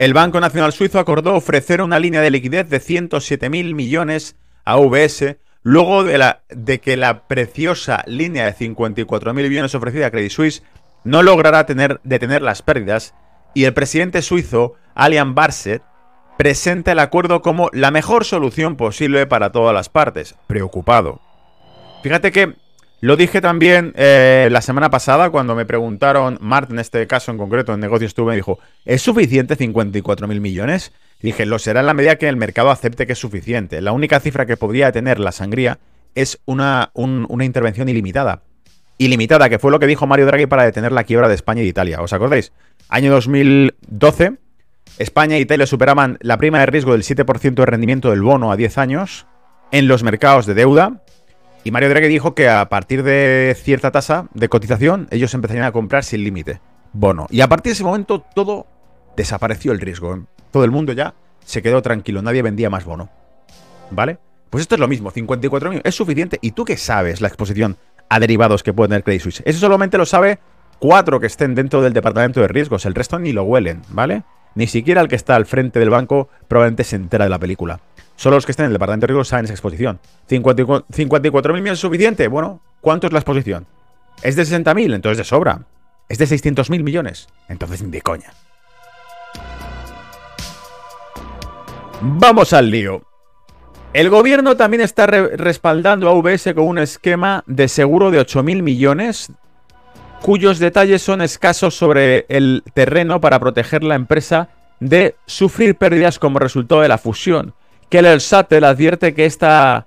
El Banco Nacional Suizo acordó ofrecer una línea de liquidez de 107.000 millones a VS luego de, que la preciosa línea de 54.000 millones ofrecida a Credit Suisse no logrará tener, detener las pérdidas y el presidente suizo, Alian Barset, presenta el acuerdo como la mejor solución posible para todas las partes. Preocupado. Fíjate que lo dije también eh, la semana pasada cuando me preguntaron, Mart en este caso en concreto, en negocios tuve, me dijo, ¿es suficiente 54 mil millones? dije, lo será en la medida que el mercado acepte que es suficiente. La única cifra que podría tener la sangría es una, una intervención ilimitada. Ilimitada, que fue lo que dijo Mario Draghi para detener la quiebra de España y de Italia. ¿Os acordáis? Año 2012, España e Italia superaban la prima de riesgo del 7% de rendimiento del bono a 10 años en los mercados de deuda Y Mario Draghi dijo que a partir de cierta tasa de cotización, ellos empezarían a comprar sin límite bono. Y a partir de ese momento todo desapareció el riesgo. Todo el mundo ya se quedó tranquilo, nadie vendía más bono. ¿Vale? Pues esto es lo mismo, 54.000 es suficiente. ¿Y tú qué sabes la exposición a derivados que puede tener Credit Suisse? Eso solamente lo sabe cuatro que estén dentro del departamento de riesgos, el resto ni lo huelen, ¿vale? Ni siquiera el que está al frente del banco probablemente se entera de la película. Solo los que estén en el departamento de riesgos saben esa exposición. ¿54.000 millones es suficiente? Bueno, ¿cuánto es la exposición? ¿Es de 60.000? Entonces de sobra. ¿Es de 600.000 millones? Entonces ni de coña. Vamos al lío. El gobierno también está respaldando a UBS con un esquema de seguro de 8.000 millones, cuyos detalles son escasos sobre el terreno para proteger la empresa de sufrir pérdidas como resultado de la fusión. Keller Sattel advierte que esta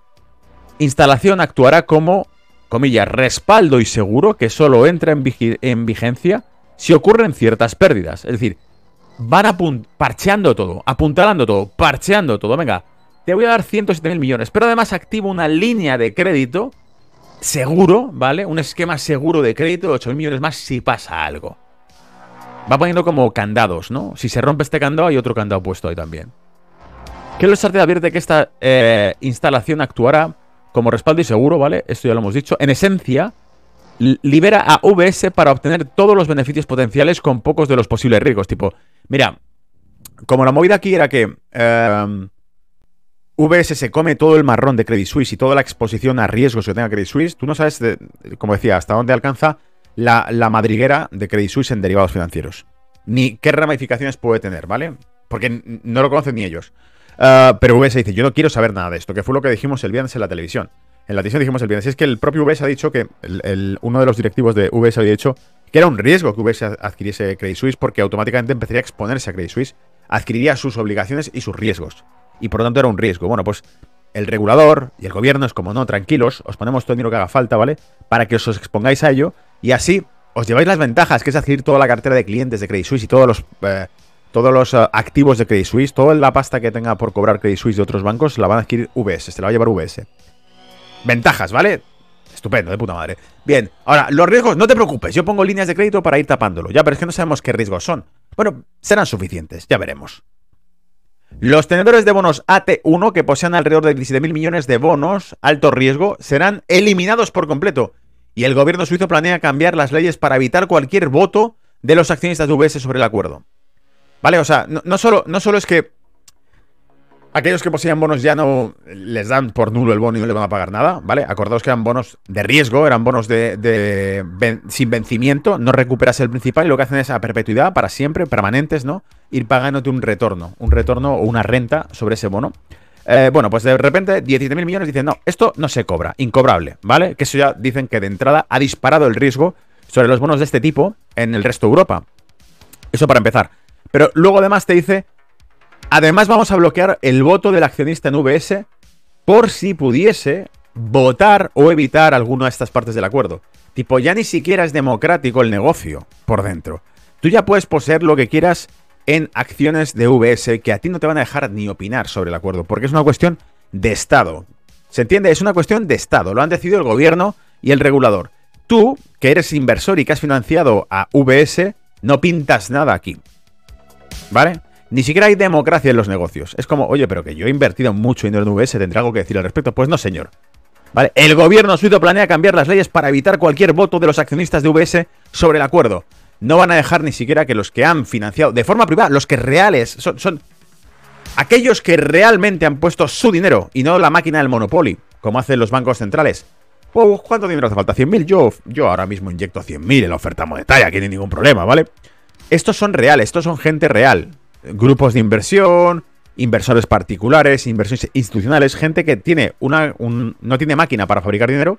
instalación actuará como, comillas, respaldo y seguro que solo entra en, en vigencia si ocurren ciertas pérdidas. Es decir, van parcheando todo, apuntalando todo, parcheando todo. Venga, te voy a dar 107 mil millones, pero además activo una línea de crédito seguro, ¿vale? Un esquema seguro de crédito de 8 mil millones más si pasa algo. Va poniendo como candados, ¿no? Si se rompe este candado, hay otro candado puesto ahí también. Que los te advierte que esta eh, instalación actuará como respaldo y seguro, ¿vale? Esto ya lo hemos dicho. En esencia, libera a VS para obtener todos los beneficios potenciales con pocos de los posibles riesgos. Tipo, mira, como la movida aquí era que em, VS se come todo el marrón de Credit Suisse y toda la exposición a riesgos que tenga Credit Suisse, tú no sabes, como decía, hasta dónde alcanza la, madriguera de Credit Suisse en derivados financieros. Ni qué ramificaciones puede tener, ¿vale? Porque no lo conocen ni ellos. Eh, pero VS dice, yo no quiero saber nada de esto, que fue lo que dijimos el viernes en la televisión. En la televisión dijimos el viernes, es que el propio VS ha dicho que uno de los directivos de VS había dicho que era un riesgo que VS adquiriese Credit Suisse porque automáticamente empezaría a exponerse a Credit Suisse, adquiriría sus obligaciones y sus riesgos. Y por lo tanto era un riesgo. Bueno, pues el regulador y el gobierno es como, no, tranquilos, os ponemos todo el dinero que haga falta, ¿vale? Para que os expongáis a ello y así os lleváis las ventajas, que es adquirir toda la cartera de clientes de Credit Suisse y todos los, eh, todos los eh, activos de Credit Suisse, toda la pasta que tenga por cobrar Credit Suisse de otros bancos, la van a adquirir VS, se la va a llevar VS. Ventajas, ¿vale? Estupendo, de puta madre. Bien, ahora, los riesgos, no te preocupes, yo pongo líneas de crédito para ir tapándolo. Ya, pero es que no sabemos qué riesgos son. Bueno, serán suficientes, ya veremos. Los tenedores de bonos AT1, que posean alrededor de 17.000 millones de bonos alto riesgo, serán eliminados por completo. Y el gobierno suizo planea cambiar las leyes para evitar cualquier voto de los accionistas de UBS sobre el acuerdo. ¿Vale? O sea, no, solo, no solo es que aquellos que poseían bonos ya no les dan por nulo el bono y no le van a pagar nada, ¿vale? Acordaos que eran bonos de riesgo, eran bonos de, sin vencimiento, no recuperas el principal y lo que hacen es a perpetuidad, para siempre, permanentes, ¿no? Ir pagándote un retorno, un retorno o una renta sobre ese bono. Eh, bueno, pues de repente 17.000 millones dicen, no, esto no se cobra, incobrable, ¿vale? Que eso ya dicen que de entrada ha disparado el riesgo sobre los bonos de este tipo en el resto de Europa. Eso para empezar. Pero luego además te dice, además vamos a bloquear el voto del accionista en VS por si pudiese votar o evitar alguna de estas partes del acuerdo. Tipo, ya ni siquiera es democrático el negocio por dentro. Tú ya puedes poseer lo que quieras en acciones de VS que a ti no te van a dejar ni opinar sobre el acuerdo, porque es una cuestión de Estado. ¿Se entiende? Es una cuestión de Estado. Lo han decidido el gobierno y el regulador. Tú, que eres inversor y que has financiado a VS, no pintas nada aquí. ¿Vale? Ni siquiera hay democracia en los negocios. Es como, oye, pero que yo he invertido mucho dinero en VS, ¿tendré algo que decir al respecto? Pues no, señor. ¿Vale? El gobierno suizo planea cambiar las leyes para evitar cualquier voto de los accionistas de VS sobre el acuerdo. No van a dejar ni siquiera que los que han financiado de forma privada, los que reales, son, son aquellos que realmente han puesto su dinero y no la máquina del Monopoly, como hacen los bancos centrales. Oh, ¿Cuánto dinero hace falta? ¿100.000? Yo, yo ahora mismo inyecto 100.000 en la oferta monetaria, que no hay ningún problema, ¿vale? Estos son reales, estos son gente real. Grupos de inversión, inversores particulares, inversiones institucionales, gente que tiene una, no tiene máquina para fabricar dinero,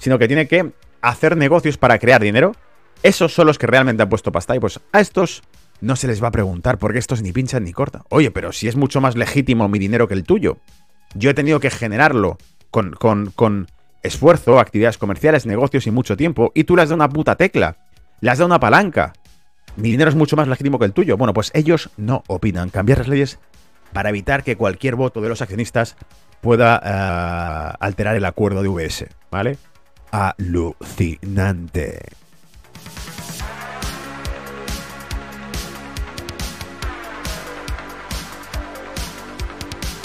sino que tiene que hacer negocios para crear dinero. Esos son los que realmente han puesto pasta y pues a estos no se les va a preguntar porque estos ni pinchan ni cortan. Oye, pero si es mucho más legítimo mi dinero que el tuyo. Yo he tenido que generarlo con, con, con esfuerzo, actividades comerciales, negocios y mucho tiempo y tú le has dado una puta tecla. Le has dado una palanca mi dinero es mucho más legítimo que el tuyo. Bueno, pues ellos no opinan. Cambiar las leyes para evitar que cualquier voto de los accionistas pueda eh, alterar el acuerdo de VS, ¿vale? Alucinante.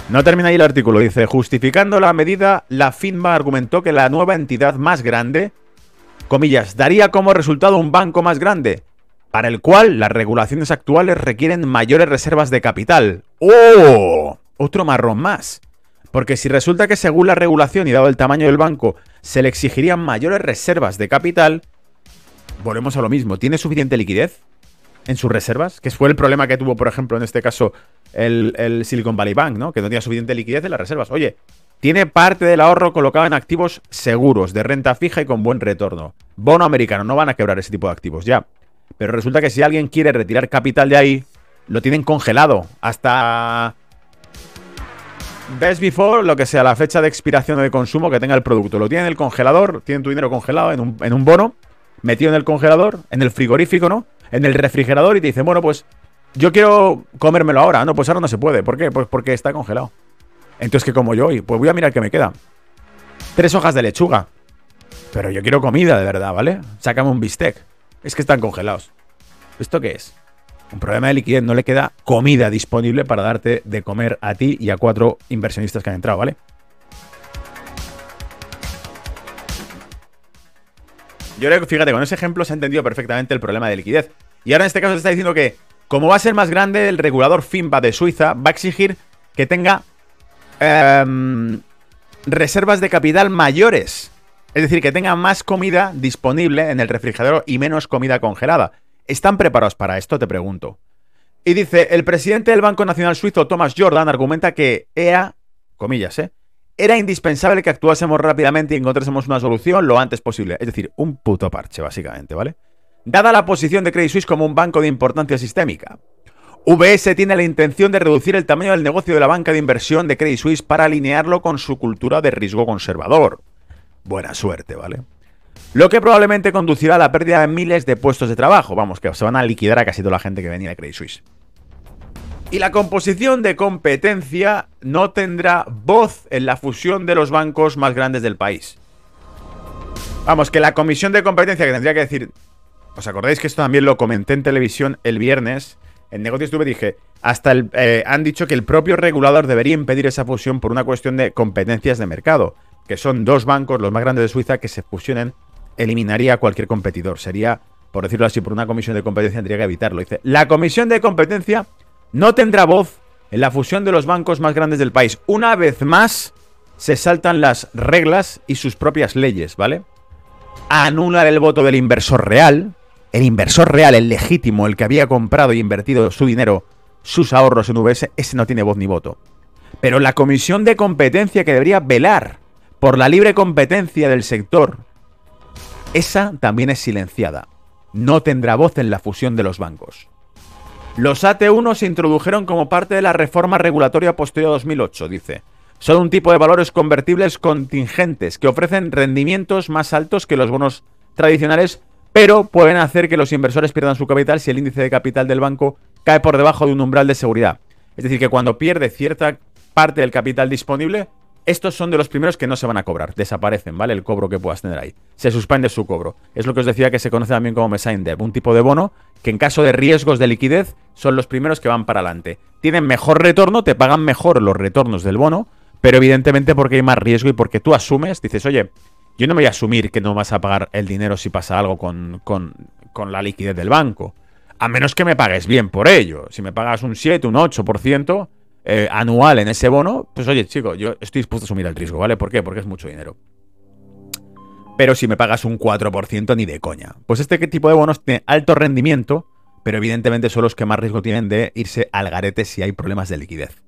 No termina ahí el artículo, dice, justificando la medida, la FINMA argumentó que la nueva entidad más grande, comillas, daría como resultado un banco más grande, para el cual las regulaciones actuales requieren mayores reservas de capital. ¡Oh! Otro marrón más. Porque si resulta que según la regulación y dado el tamaño del banco se le exigirían mayores reservas de capital, volvemos a lo mismo. ¿Tiene suficiente liquidez en sus reservas? Que fue el problema que tuvo, por ejemplo, en este caso, el, Silicon Valley Bank, ¿no? Que no tenía suficiente liquidez en las reservas. Oye, tiene parte del ahorro colocado en activos seguros, de renta fija y con buen retorno. Bono americano, no van a quebrar ese tipo de activos, ya. Pero resulta que si alguien quiere retirar capital de ahí, lo tienen congelado hasta Best before, lo que sea, la fecha de expiración o de consumo que tenga el producto. Lo tienen en el congelador, tienen tu dinero congelado en un, en un bono, metido en el congelador, en el frigorífico, ¿no? En el refrigerador y te dicen, bueno, pues yo quiero comérmelo ahora. No, pues ahora no se puede. ¿Por qué? Pues porque está congelado. Entonces, que como yo hoy, pues voy a mirar qué me queda. Tres hojas de lechuga. Pero yo quiero comida, de verdad, ¿vale? Sácame un bistec. Es que están congelados. ¿Esto qué es? un problema de liquidez, no le queda comida disponible para darte de comer a ti y a cuatro inversionistas que han entrado, ¿vale? Yo creo que, fíjate, con ese ejemplo se ha entendido perfectamente el problema de liquidez. Y ahora en este caso se está diciendo que, como va a ser más grande, el regulador FINPA de Suiza va a exigir que tenga em, reservas de capital mayores. Es decir, que tenga más comida disponible en el refrigerador y menos comida congelada. ¿Están preparados para esto? Te pregunto. Y dice, el presidente del Banco Nacional Suizo, Thomas Jordan, argumenta que EA, comillas, ¿eh? Era indispensable que actuásemos rápidamente y encontrásemos una solución lo antes posible. Es decir, un puto parche, básicamente, ¿vale? Dada la posición de Credit Suisse como un banco de importancia sistémica, VS tiene la intención de reducir el tamaño del negocio de la banca de inversión de Credit Suisse para alinearlo con su cultura de riesgo conservador. Buena suerte, ¿vale? Lo que probablemente conducirá a la pérdida de miles de puestos de trabajo. Vamos, que se van a liquidar a casi toda la gente que venía de Credit Suisse. Y la composición de competencia no tendrá voz en la fusión de los bancos más grandes del país. Vamos, que la comisión de competencia que tendría que decir... ¿Os acordáis que esto también lo comenté en televisión el viernes? En Negocios Tuve dije, hasta el, eh, han dicho que el propio regulador debería impedir esa fusión por una cuestión de competencias de mercado, que son dos bancos, los más grandes de Suiza, que se fusionen eliminaría a cualquier competidor. Sería, por decirlo así, por una comisión de competencia tendría que evitarlo. Dice, la comisión de competencia no tendrá voz en la fusión de los bancos más grandes del país. Una vez más, se saltan las reglas y sus propias leyes, ¿vale? Anular el voto del inversor real. El inversor real, el legítimo, el que había comprado y invertido su dinero, sus ahorros en VS, ese no tiene voz ni voto. Pero la comisión de competencia que debería velar por la libre competencia del sector esa también es silenciada. No tendrá voz en la fusión de los bancos. Los AT1 se introdujeron como parte de la reforma regulatoria posterior a 2008, dice. Son un tipo de valores convertibles contingentes que ofrecen rendimientos más altos que los bonos tradicionales, pero pueden hacer que los inversores pierdan su capital si el índice de capital del banco cae por debajo de un umbral de seguridad. Es decir, que cuando pierde cierta parte del capital disponible, estos son de los primeros que no se van a cobrar, desaparecen, ¿vale? El cobro que puedas tener ahí. Se suspende su cobro. Es lo que os decía que se conoce también como Messiah Debt, un tipo de bono que en caso de riesgos de liquidez son los primeros que van para adelante. Tienen mejor retorno, te pagan mejor los retornos del bono, pero evidentemente porque hay más riesgo y porque tú asumes, dices, oye, yo no me voy a asumir que no vas a pagar el dinero si pasa algo con, con, con la liquidez del banco. A menos que me pagues bien por ello. Si me pagas un 7, un 8%, eh, anual en ese bono, pues oye, chico, yo estoy dispuesto a asumir el riesgo, ¿vale? ¿Por qué? Porque es mucho dinero. Pero si me pagas un 4%, ni de coña. Pues este tipo de bonos tiene alto rendimiento, pero evidentemente son los que más riesgo tienen de irse al garete si hay problemas de liquidez.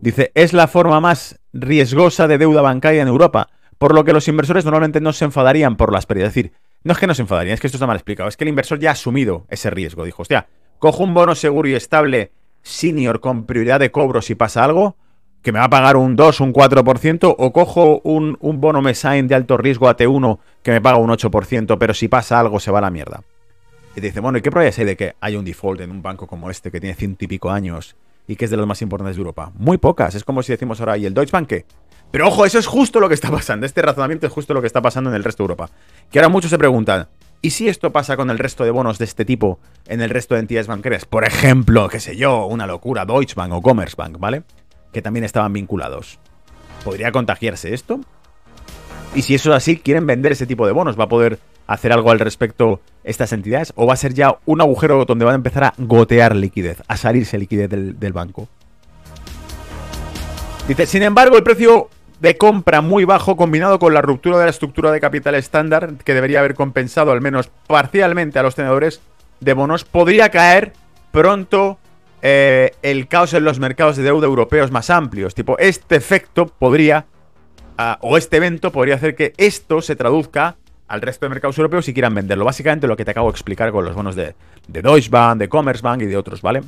Dice, es la forma más riesgosa de deuda bancaria en Europa, por lo que los inversores normalmente no se enfadarían por las pérdidas. Es decir, no es que no se enfadarían, es que esto está mal explicado, es que el inversor ya ha asumido ese riesgo. Dijo, hostia, cojo un bono seguro y estable senior con prioridad de cobro si pasa algo, que me va a pagar un 2, un 4%, o cojo un, un bono Mesain de alto riesgo AT1 que me paga un 8%, pero si pasa algo se va a la mierda. Y te dice, bueno, ¿y qué probabilidades hay de que haya un default en un banco como este que tiene ciento y pico años y que es de los más importantes de Europa? Muy pocas. Es como si decimos ahora, ¿y el Deutsche Bank qué? Pero ojo, eso es justo lo que está pasando. Este razonamiento es justo lo que está pasando en el resto de Europa. Que ahora muchos se preguntan, ¿y si esto pasa con el resto de bonos de este tipo en el resto de entidades bancarias? Por ejemplo, qué sé yo, una locura, Deutsche Bank o Commerzbank, ¿vale? Que también estaban vinculados. ¿Podría contagiarse esto? Y si eso es así, quieren vender ese tipo de bonos, ¿va a poder hacer algo al respecto estas entidades? ¿O va a ser ya un agujero donde van a empezar a gotear liquidez, a salirse liquidez del, del banco? Dice, sin embargo, el precio de compra muy bajo combinado con la ruptura de la estructura de capital estándar que debería haber compensado al menos parcialmente a los tenedores de bonos podría caer pronto eh, el caos en los mercados de deuda europeos más amplios. Tipo, este efecto podría, ah, o este evento podría hacer que esto se traduzca al resto de mercados europeos si quieran venderlo. Básicamente lo que te acabo de explicar con los bonos de, de Deutsche Bank, de Commerzbank y de otros, ¿vale?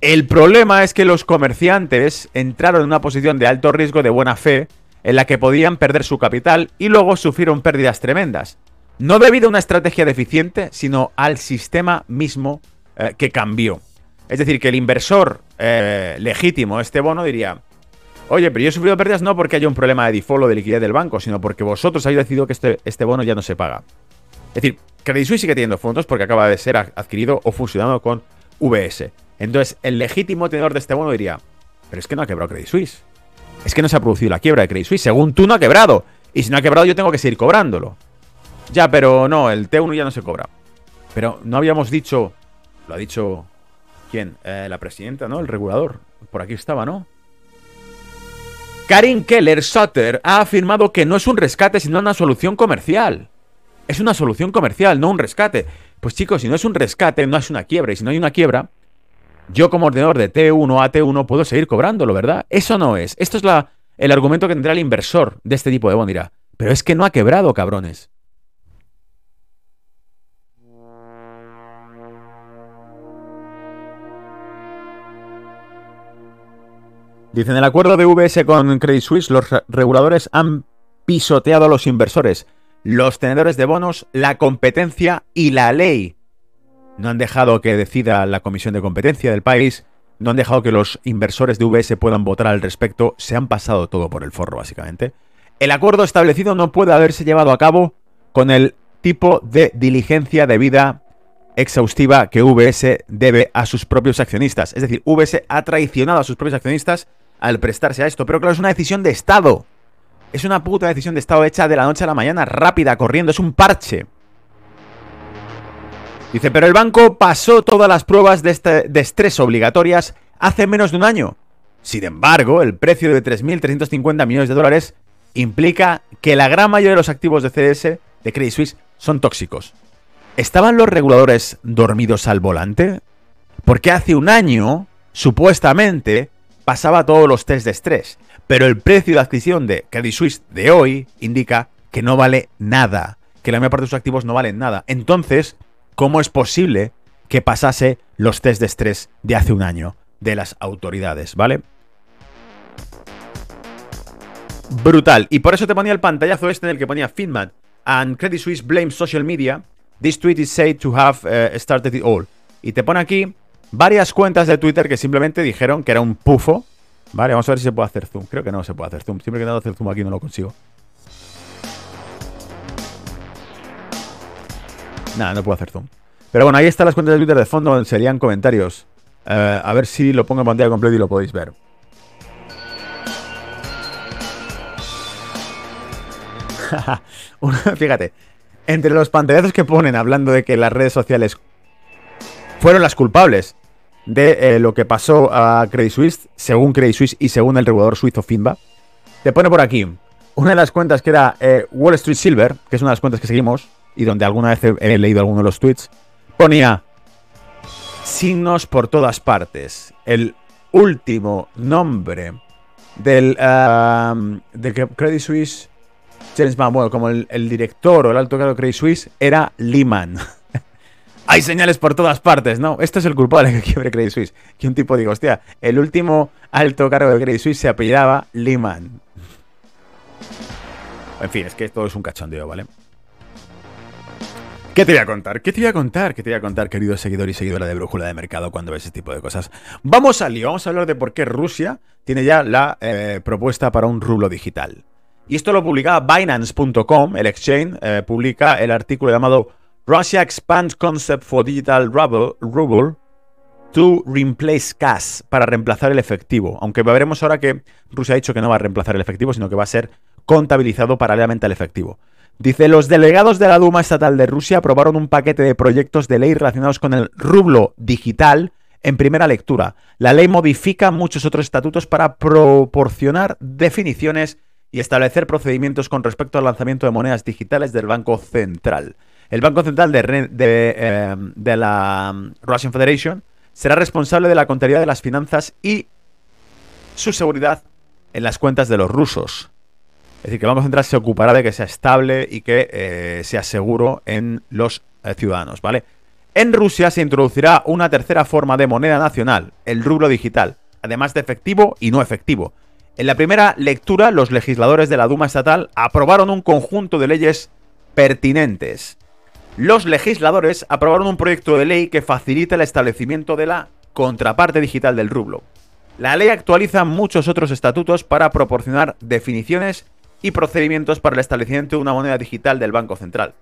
El problema es que los comerciantes entraron en una posición de alto riesgo de buena fe en la que podían perder su capital y luego sufrieron pérdidas tremendas. No debido a una estrategia deficiente, sino al sistema mismo eh, que cambió. Es decir, que el inversor eh, legítimo, este bono, diría, oye, pero yo he sufrido pérdidas no porque haya un problema de default o de liquidez del banco, sino porque vosotros habéis decidido que este, este bono ya no se paga. Es decir, Credit Suisse sigue teniendo fondos porque acaba de ser adquirido o fusionado con VS. Entonces, el legítimo tenedor de este bono diría, pero es que no ha quebrado Credit Suisse es que no se ha producido la quiebra de Credit Suisse. Según tú, no ha quebrado. Y si no ha quebrado, yo tengo que seguir cobrándolo. Ya, pero no, el T1 ya no se cobra. Pero no habíamos dicho. Lo ha dicho. ¿Quién? Eh, la presidenta, ¿no? El regulador. Por aquí estaba, ¿no? Karin Keller Sutter ha afirmado que no es un rescate, sino una solución comercial. Es una solución comercial, no un rescate. Pues chicos, si no es un rescate, no es una quiebra. Y si no hay una quiebra, yo como ordenador de T1 a T1 puedo seguir cobrándolo, ¿verdad? Eso no es. Esto es la, el argumento que tendrá el inversor de este tipo de bono. Pero es que no ha quebrado, cabrones. Dicen, el acuerdo de VS con Credit Suisse, los reguladores han pisoteado a los inversores, los tenedores de bonos, la competencia y la ley no han dejado que decida la comisión de competencia del país, no han dejado que los inversores de VS puedan votar al respecto, se han pasado todo por el forro, básicamente. El acuerdo establecido no puede haberse llevado a cabo con el tipo de diligencia debida exhaustiva que VS debe a sus propios accionistas. Es decir, VS ha traicionado a sus propios accionistas al prestarse a esto. Pero claro, es una decisión de Estado. Es una puta decisión de Estado hecha de la noche a la mañana, rápida, corriendo. Es un parche. Dice, pero el banco pasó todas las pruebas de, este, de estrés obligatorias hace menos de un año. Sin embargo, el precio de 3.350 millones de dólares implica que la gran mayoría de los activos de CDS de Credit Suisse son tóxicos. ¿Estaban los reguladores dormidos al volante? Porque hace un año, supuestamente, pasaba todos los test de estrés, pero el precio de adquisición de Credit Suisse de hoy indica que no vale nada, que la mayor parte de sus activos no valen nada. Entonces, cómo es posible que pasase los test de estrés de hace un año de las autoridades, ¿vale? Brutal. Y por eso te ponía el pantallazo este en el que ponía Finman and Credit Suisse blame social media. This tweet is said to have uh, started it all. Y te pone aquí varias cuentas de Twitter que simplemente dijeron que era un pufo. Vale, vamos a ver si se puede hacer zoom. Creo que no se puede hacer zoom. Siempre que intento hacer zoom aquí no lo consigo. Nada, no puedo hacer zoom. Pero bueno, ahí están las cuentas de Twitter de fondo, serían comentarios. Eh, a ver si lo pongo en pantalla completa y lo podéis ver. Fíjate, entre los pantallazos que ponen hablando de que las redes sociales fueron las culpables de eh, lo que pasó a Credit Suisse, según Credit Suisse y según el regulador suizo FINBA, te pone por aquí una de las cuentas que era eh, Wall Street Silver, que es una de las cuentas que seguimos, y donde alguna vez he, leído alguno de los tweets, ponía signos por todas partes. El último nombre del de Credit Suisse, James Bond, como el, director o el alto cargo de Credit Suisse, era Lehman. Hay señales por todas partes, ¿no? Esto es el culpable que quiebre Credit Suisse. Que un tipo diga, hostia, el último alto cargo de Credit Suisse se apellidaba Lehman. En fin, es que esto es un cachondeo, ¿vale? ¿Qué te voy a contar? ¿Qué te voy a contar? ¿Qué te voy a contar, querido seguidor y seguidora de Brújula de Mercado, cuando ves ese tipo de cosas? Vamos al lío, vamos a hablar de por qué Rusia tiene ya la eh, propuesta para un rublo digital. Y esto lo publicaba Binance.com, el exchange, eh, publica el artículo llamado Russia expands concept for digital ruble, to replace cash, para reemplazar el efectivo. Aunque veremos ahora que Rusia ha dicho que no va a reemplazar el efectivo, sino que va a ser contabilizado paralelamente al efectivo. Dice, los delegados de la Duma Estatal de Rusia aprobaron un paquete de proyectos de ley relacionados con el rublo digital en primera lectura. La ley modifica muchos otros estatutos para proporcionar definiciones y establecer procedimientos con respecto al lanzamiento de monedas digitales del Banco Central. El Banco Central de, eh, de, la um, Russian Federation será responsable de la contabilidad de las finanzas y su seguridad en las cuentas de los rusos. Es decir, que el Banco Central se ocupará de que sea estable y que eh, sea seguro en los eh, ciudadanos, ¿vale? En Rusia se introducirá una tercera forma de moneda nacional, el rublo digital, además de efectivo y no efectivo. En la primera lectura, los legisladores de la Duma estatal aprobaron un conjunto de leyes pertinentes. Los legisladores aprobaron un proyecto de ley que facilita el establecimiento de la contraparte digital del rublo. La ley actualiza muchos otros estatutos para proporcionar definiciones y procedimientos para el establecimiento de una moneda digital del Banco Central.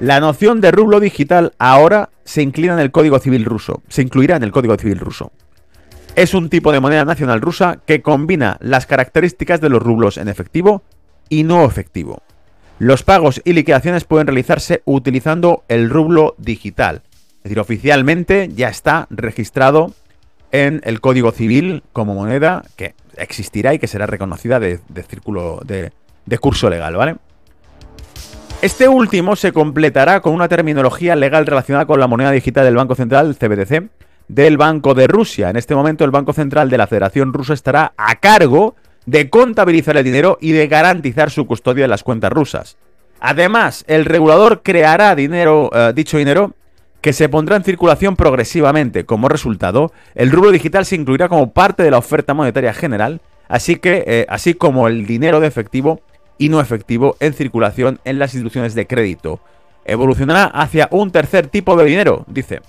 La noción de rublo digital ahora se inclina en el Código Civil ruso, se incluirá en el Código Civil ruso. Es un tipo de moneda nacional rusa que combina las características de los rublos en efectivo y no efectivo. Los pagos y liquidaciones pueden realizarse utilizando el rublo digital. Es decir, oficialmente ya está registrado en el Código Civil como moneda que existirá y que será reconocida de, círculo de, curso legal, ¿vale? Este último se completará con una terminología legal relacionada con la moneda digital del Banco Central, CBDC, del Banco de Rusia. En este momento el Banco Central de la Federación Rusa estará a cargo de contabilizar el dinero y de garantizar su custodia en las cuentas rusas. Además, el regulador creará dinero, eh, dicho dinero que se pondrá en circulación progresivamente. Como resultado, el rublo digital se incluirá como parte de la oferta monetaria general, así, que, eh, así como el dinero de efectivo y no efectivo en circulación en las instituciones de crédito. Evolucionará hacia un tercer tipo de dinero, dice.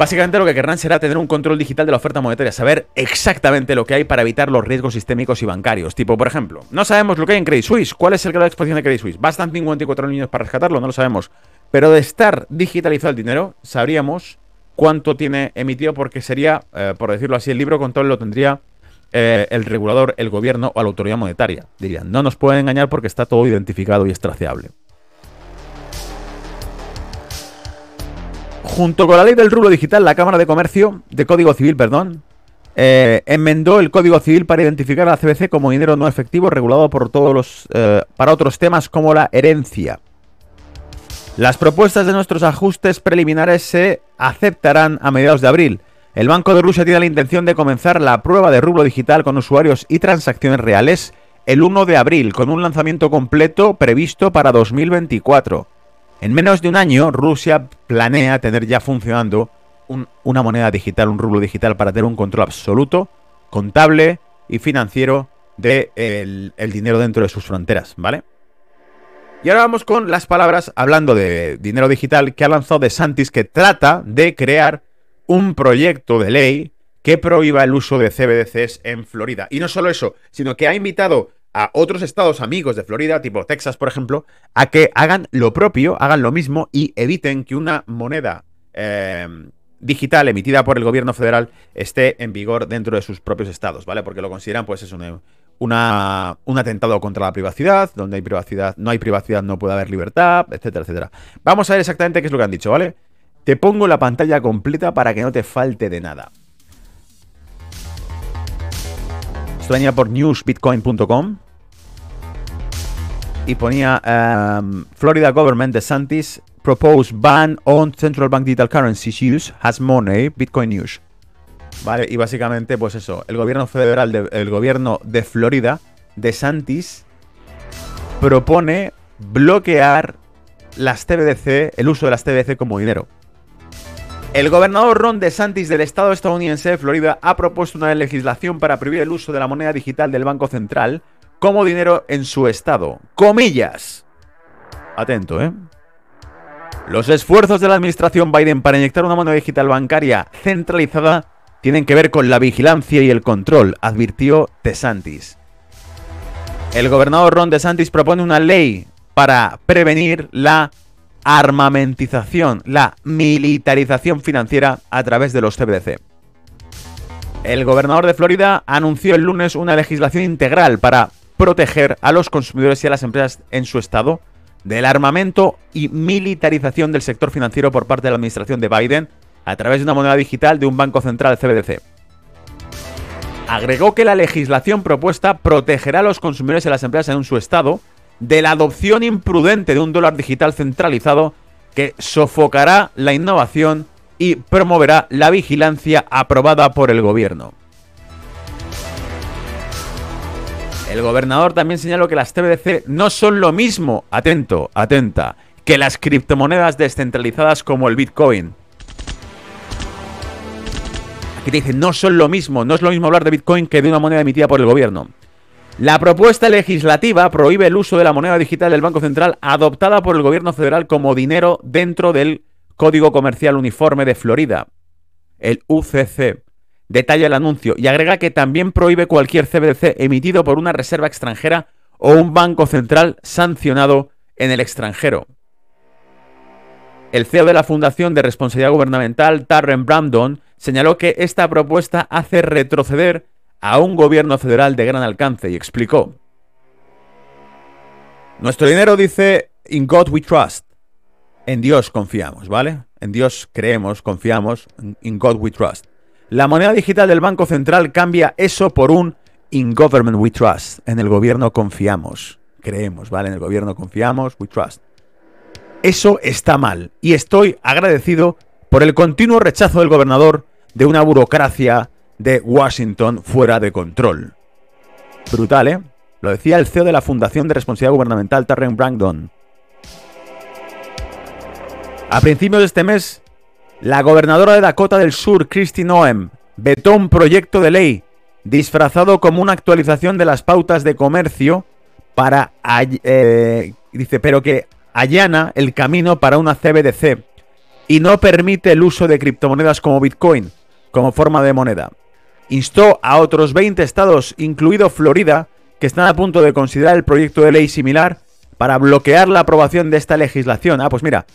Básicamente lo que querrán será tener un control digital de la oferta monetaria, saber exactamente lo que hay para evitar los riesgos sistémicos y bancarios. Tipo, por ejemplo, no sabemos lo que hay en Credit Suisse. ¿Cuál es el grado de exposición de Credit Suisse? ¿Bastan 54 niños para rescatarlo? No lo sabemos. Pero de estar digitalizado el dinero, sabríamos cuánto tiene emitido porque sería, eh, por decirlo así, el libro control lo tendría eh, el regulador, el gobierno o la autoridad monetaria. Dirían, no nos pueden engañar porque está todo identificado y es traceable. Junto con la ley del rublo digital, la Cámara de Comercio, de Código Civil, perdón, eh, enmendó el Código Civil para identificar a la CBC como dinero no efectivo regulado por todos los, para otros temas como la herencia. Las propuestas de nuestros ajustes preliminares se aceptarán a mediados de abril. El Banco de Rusia tiene la intención de comenzar la prueba de rublo digital con usuarios y transacciones reales el 1 de abril, con un lanzamiento completo previsto para 2024. En menos de un año, Rusia planea tener ya funcionando una moneda digital, un rublo digital, para tener un control absoluto, contable y financiero del de el dinero dentro de sus fronteras, ¿vale? Y ahora vamos con las palabras, hablando de dinero digital, que ha lanzado De Santis, que trata de crear un proyecto de ley que prohíba el uso de CBDCs en Florida. Y no solo eso, sino que ha invitado a otros estados amigos de Florida, tipo Texas, por ejemplo, a que hagan lo propio, hagan lo mismo y eviten que una moneda eh, digital emitida por el gobierno federal esté en vigor dentro de sus propios estados, ¿vale? Porque lo consideran, pues, es un, un atentado contra la privacidad, donde hay privacidad, no hay privacidad, no puede haber libertad, etcétera, etcétera. Vamos a ver exactamente qué es lo que han dicho, ¿vale? Te pongo la pantalla completa para que no te falte de nada. venía por newsbitcoin.com y ponía um, Florida Government de Santis propose ban on central bank digital currencies use has money Bitcoin News. Vale, y básicamente, pues eso, el gobierno federal, de, el gobierno de Florida, de Santis, propone bloquear las TBDC, el uso de las TBC como dinero. El gobernador Ron DeSantis del estado estadounidense de Florida ha propuesto una legislación para prohibir el uso de la moneda digital del Banco Central como dinero en su estado. Comillas. Atento, ¿eh? Los esfuerzos de la administración Biden para inyectar una moneda digital bancaria centralizada tienen que ver con la vigilancia y el control, advirtió DeSantis. El gobernador Ron DeSantis propone una ley para prevenir la armamentización, la militarización financiera a través de los CBDC. El gobernador de Florida anunció el lunes una legislación integral para proteger a los consumidores y a las empresas en su estado del armamento y militarización del sector financiero por parte de la administración de Biden a través de una moneda digital de un banco central CBDC. Agregó que la legislación propuesta protegerá a los consumidores y las empresas en su estado de la adopción imprudente de un dólar digital centralizado que sofocará la innovación y promoverá la vigilancia aprobada por el gobierno. El gobernador también señaló que las TBDC no son lo mismo, atento, atenta, que las criptomonedas descentralizadas como el Bitcoin. Aquí te dice, no son lo mismo, no es lo mismo hablar de Bitcoin que de una moneda emitida por el gobierno. La propuesta legislativa prohíbe el uso de la moneda digital del Banco Central adoptada por el gobierno federal como dinero dentro del Código Comercial Uniforme de Florida, el UCC, detalla el anuncio y agrega que también prohíbe cualquier CBDC emitido por una reserva extranjera o un banco central sancionado en el extranjero. El CEO de la Fundación de Responsabilidad Gubernamental, Tarren Brandon, señaló que esta propuesta hace retroceder a un gobierno federal de gran alcance y explicó. Nuestro dinero dice, In God we trust. En Dios confiamos, ¿vale? En Dios creemos, confiamos, in God we trust. La moneda digital del Banco Central cambia eso por un In Government We Trust. En el gobierno confiamos. Creemos, ¿vale? En el gobierno confiamos, we trust. Eso está mal. Y estoy agradecido por el continuo rechazo del gobernador de una burocracia de Washington fuera de control. Brutal, ¿eh? Lo decía el CEO de la Fundación de Responsabilidad Gubernamental, Tarren Brandon. A principios de este mes, la gobernadora de Dakota del Sur, Christy Noem, vetó un proyecto de ley disfrazado como una actualización de las pautas de comercio para, eh, dice, pero que allana el camino para una CBDC y no permite el uso de criptomonedas como Bitcoin como forma de moneda. Instó a otros 20 estados, incluido Florida, que están a punto de considerar el proyecto de ley similar para bloquear la aprobación de esta legislación. Ah, pues mira,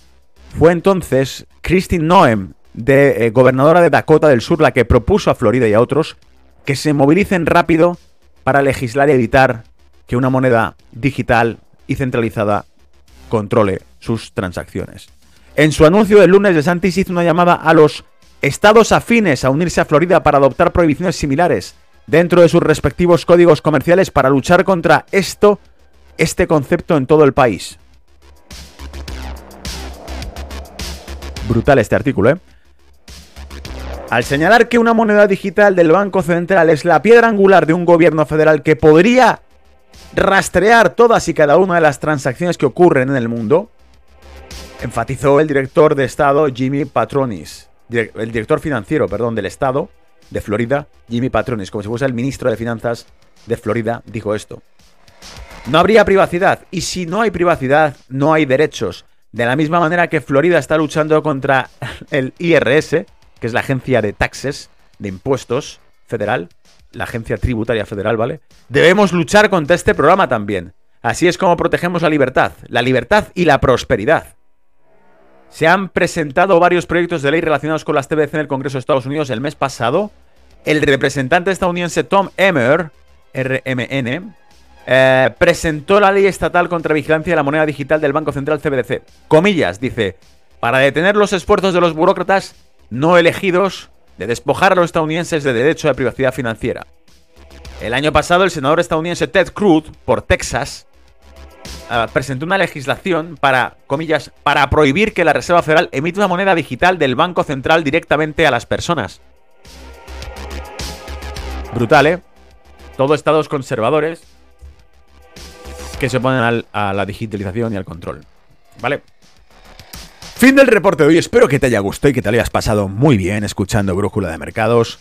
fue entonces Christine Noem, de, eh, gobernadora de Dakota del Sur, la que propuso a Florida y a otros que se movilicen rápido para legislar y evitar que una moneda digital y centralizada controle sus transacciones. En su anuncio del lunes, de Santis hizo una llamada a los estados afines a unirse a Florida para adoptar prohibiciones similares dentro de sus respectivos códigos comerciales para luchar contra esto, este concepto en todo el país. Brutal este artículo, ¿eh? Al señalar que una moneda digital del Banco Central es la piedra angular de un gobierno federal que podría rastrear todas y cada una de las transacciones que ocurren en el mundo, enfatizó el director de Estado Jimmy Patronis, el director financiero, perdón, del Estado de Florida, Jimmy Patronis, como si fuese el ministro de Finanzas de Florida, dijo esto. No habría privacidad, y si no hay privacidad, no hay derechos. De la misma manera que Florida está luchando contra el IRS, que es la agencia de taxes, de impuestos federal, la agencia tributaria federal, ¿vale? Debemos luchar contra este programa también. Así es como protegemos la libertad, la libertad y la prosperidad. Se han presentado varios proyectos de ley relacionados con las TBC en el Congreso de Estados Unidos el mes pasado. El representante estadounidense Tom Emmer, RMN, eh, presentó la ley estatal contra vigilancia de la moneda digital del Banco Central CBDC. Comillas, dice, para detener los esfuerzos de los burócratas no elegidos de despojar a los estadounidenses de derecho de privacidad financiera. El año pasado, el senador estadounidense Ted Cruz, por Texas, eh, presentó una legislación para, comillas, para prohibir que la Reserva Federal emita una moneda digital del Banco Central directamente a las personas. Brutal, ¿eh? Todo estados conservadores que se oponen a la digitalización y al control. ¿Vale? Fin del reporte de hoy. Espero que te haya gustado y que te lo hayas pasado muy bien escuchando Brújula de Mercados.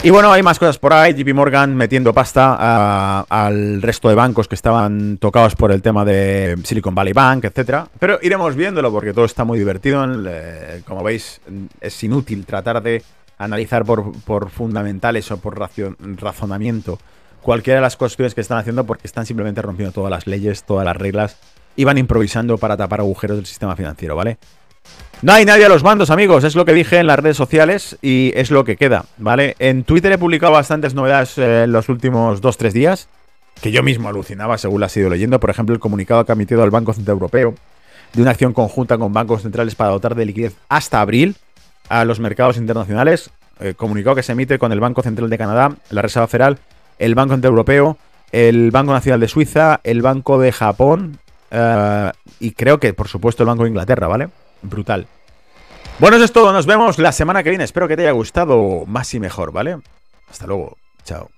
Y bueno, hay más cosas por ahí. JP Morgan metiendo pasta al resto de bancos que estaban tocados por el tema de Silicon Valley Bank, etcétera. Pero iremos viéndolo porque todo está muy divertido. Eh, como veis, es inútil tratar de analizar por, fundamentales o por razonamiento cualquiera de las cuestiones que están haciendo porque están simplemente rompiendo todas las leyes, todas las reglas y van improvisando para tapar agujeros del sistema financiero, ¿vale? No hay nadie a los mandos, amigos. Es lo que dije en las redes sociales y es lo que queda, ¿vale? En Twitter he publicado bastantes novedades eh, en los últimos 2-3 días, que yo mismo alucinaba según las he ido leyendo. Por ejemplo, el comunicado que ha emitido el Banco Central Europeo de una acción conjunta con bancos centrales para dotar de liquidez hasta abril a los mercados internacionales. Eh, comunicado que se emite con el Banco Central de Canadá, la Reserva Federal, el Banco Central Europeo, el Banco Nacional de Suiza, el Banco de Japón eh, y creo que, por supuesto, el Banco de Inglaterra, ¿vale? Brutal. Bueno, eso es todo. Nos vemos la semana que viene. Espero que te haya gustado más y mejor, ¿vale? Hasta luego. Chao.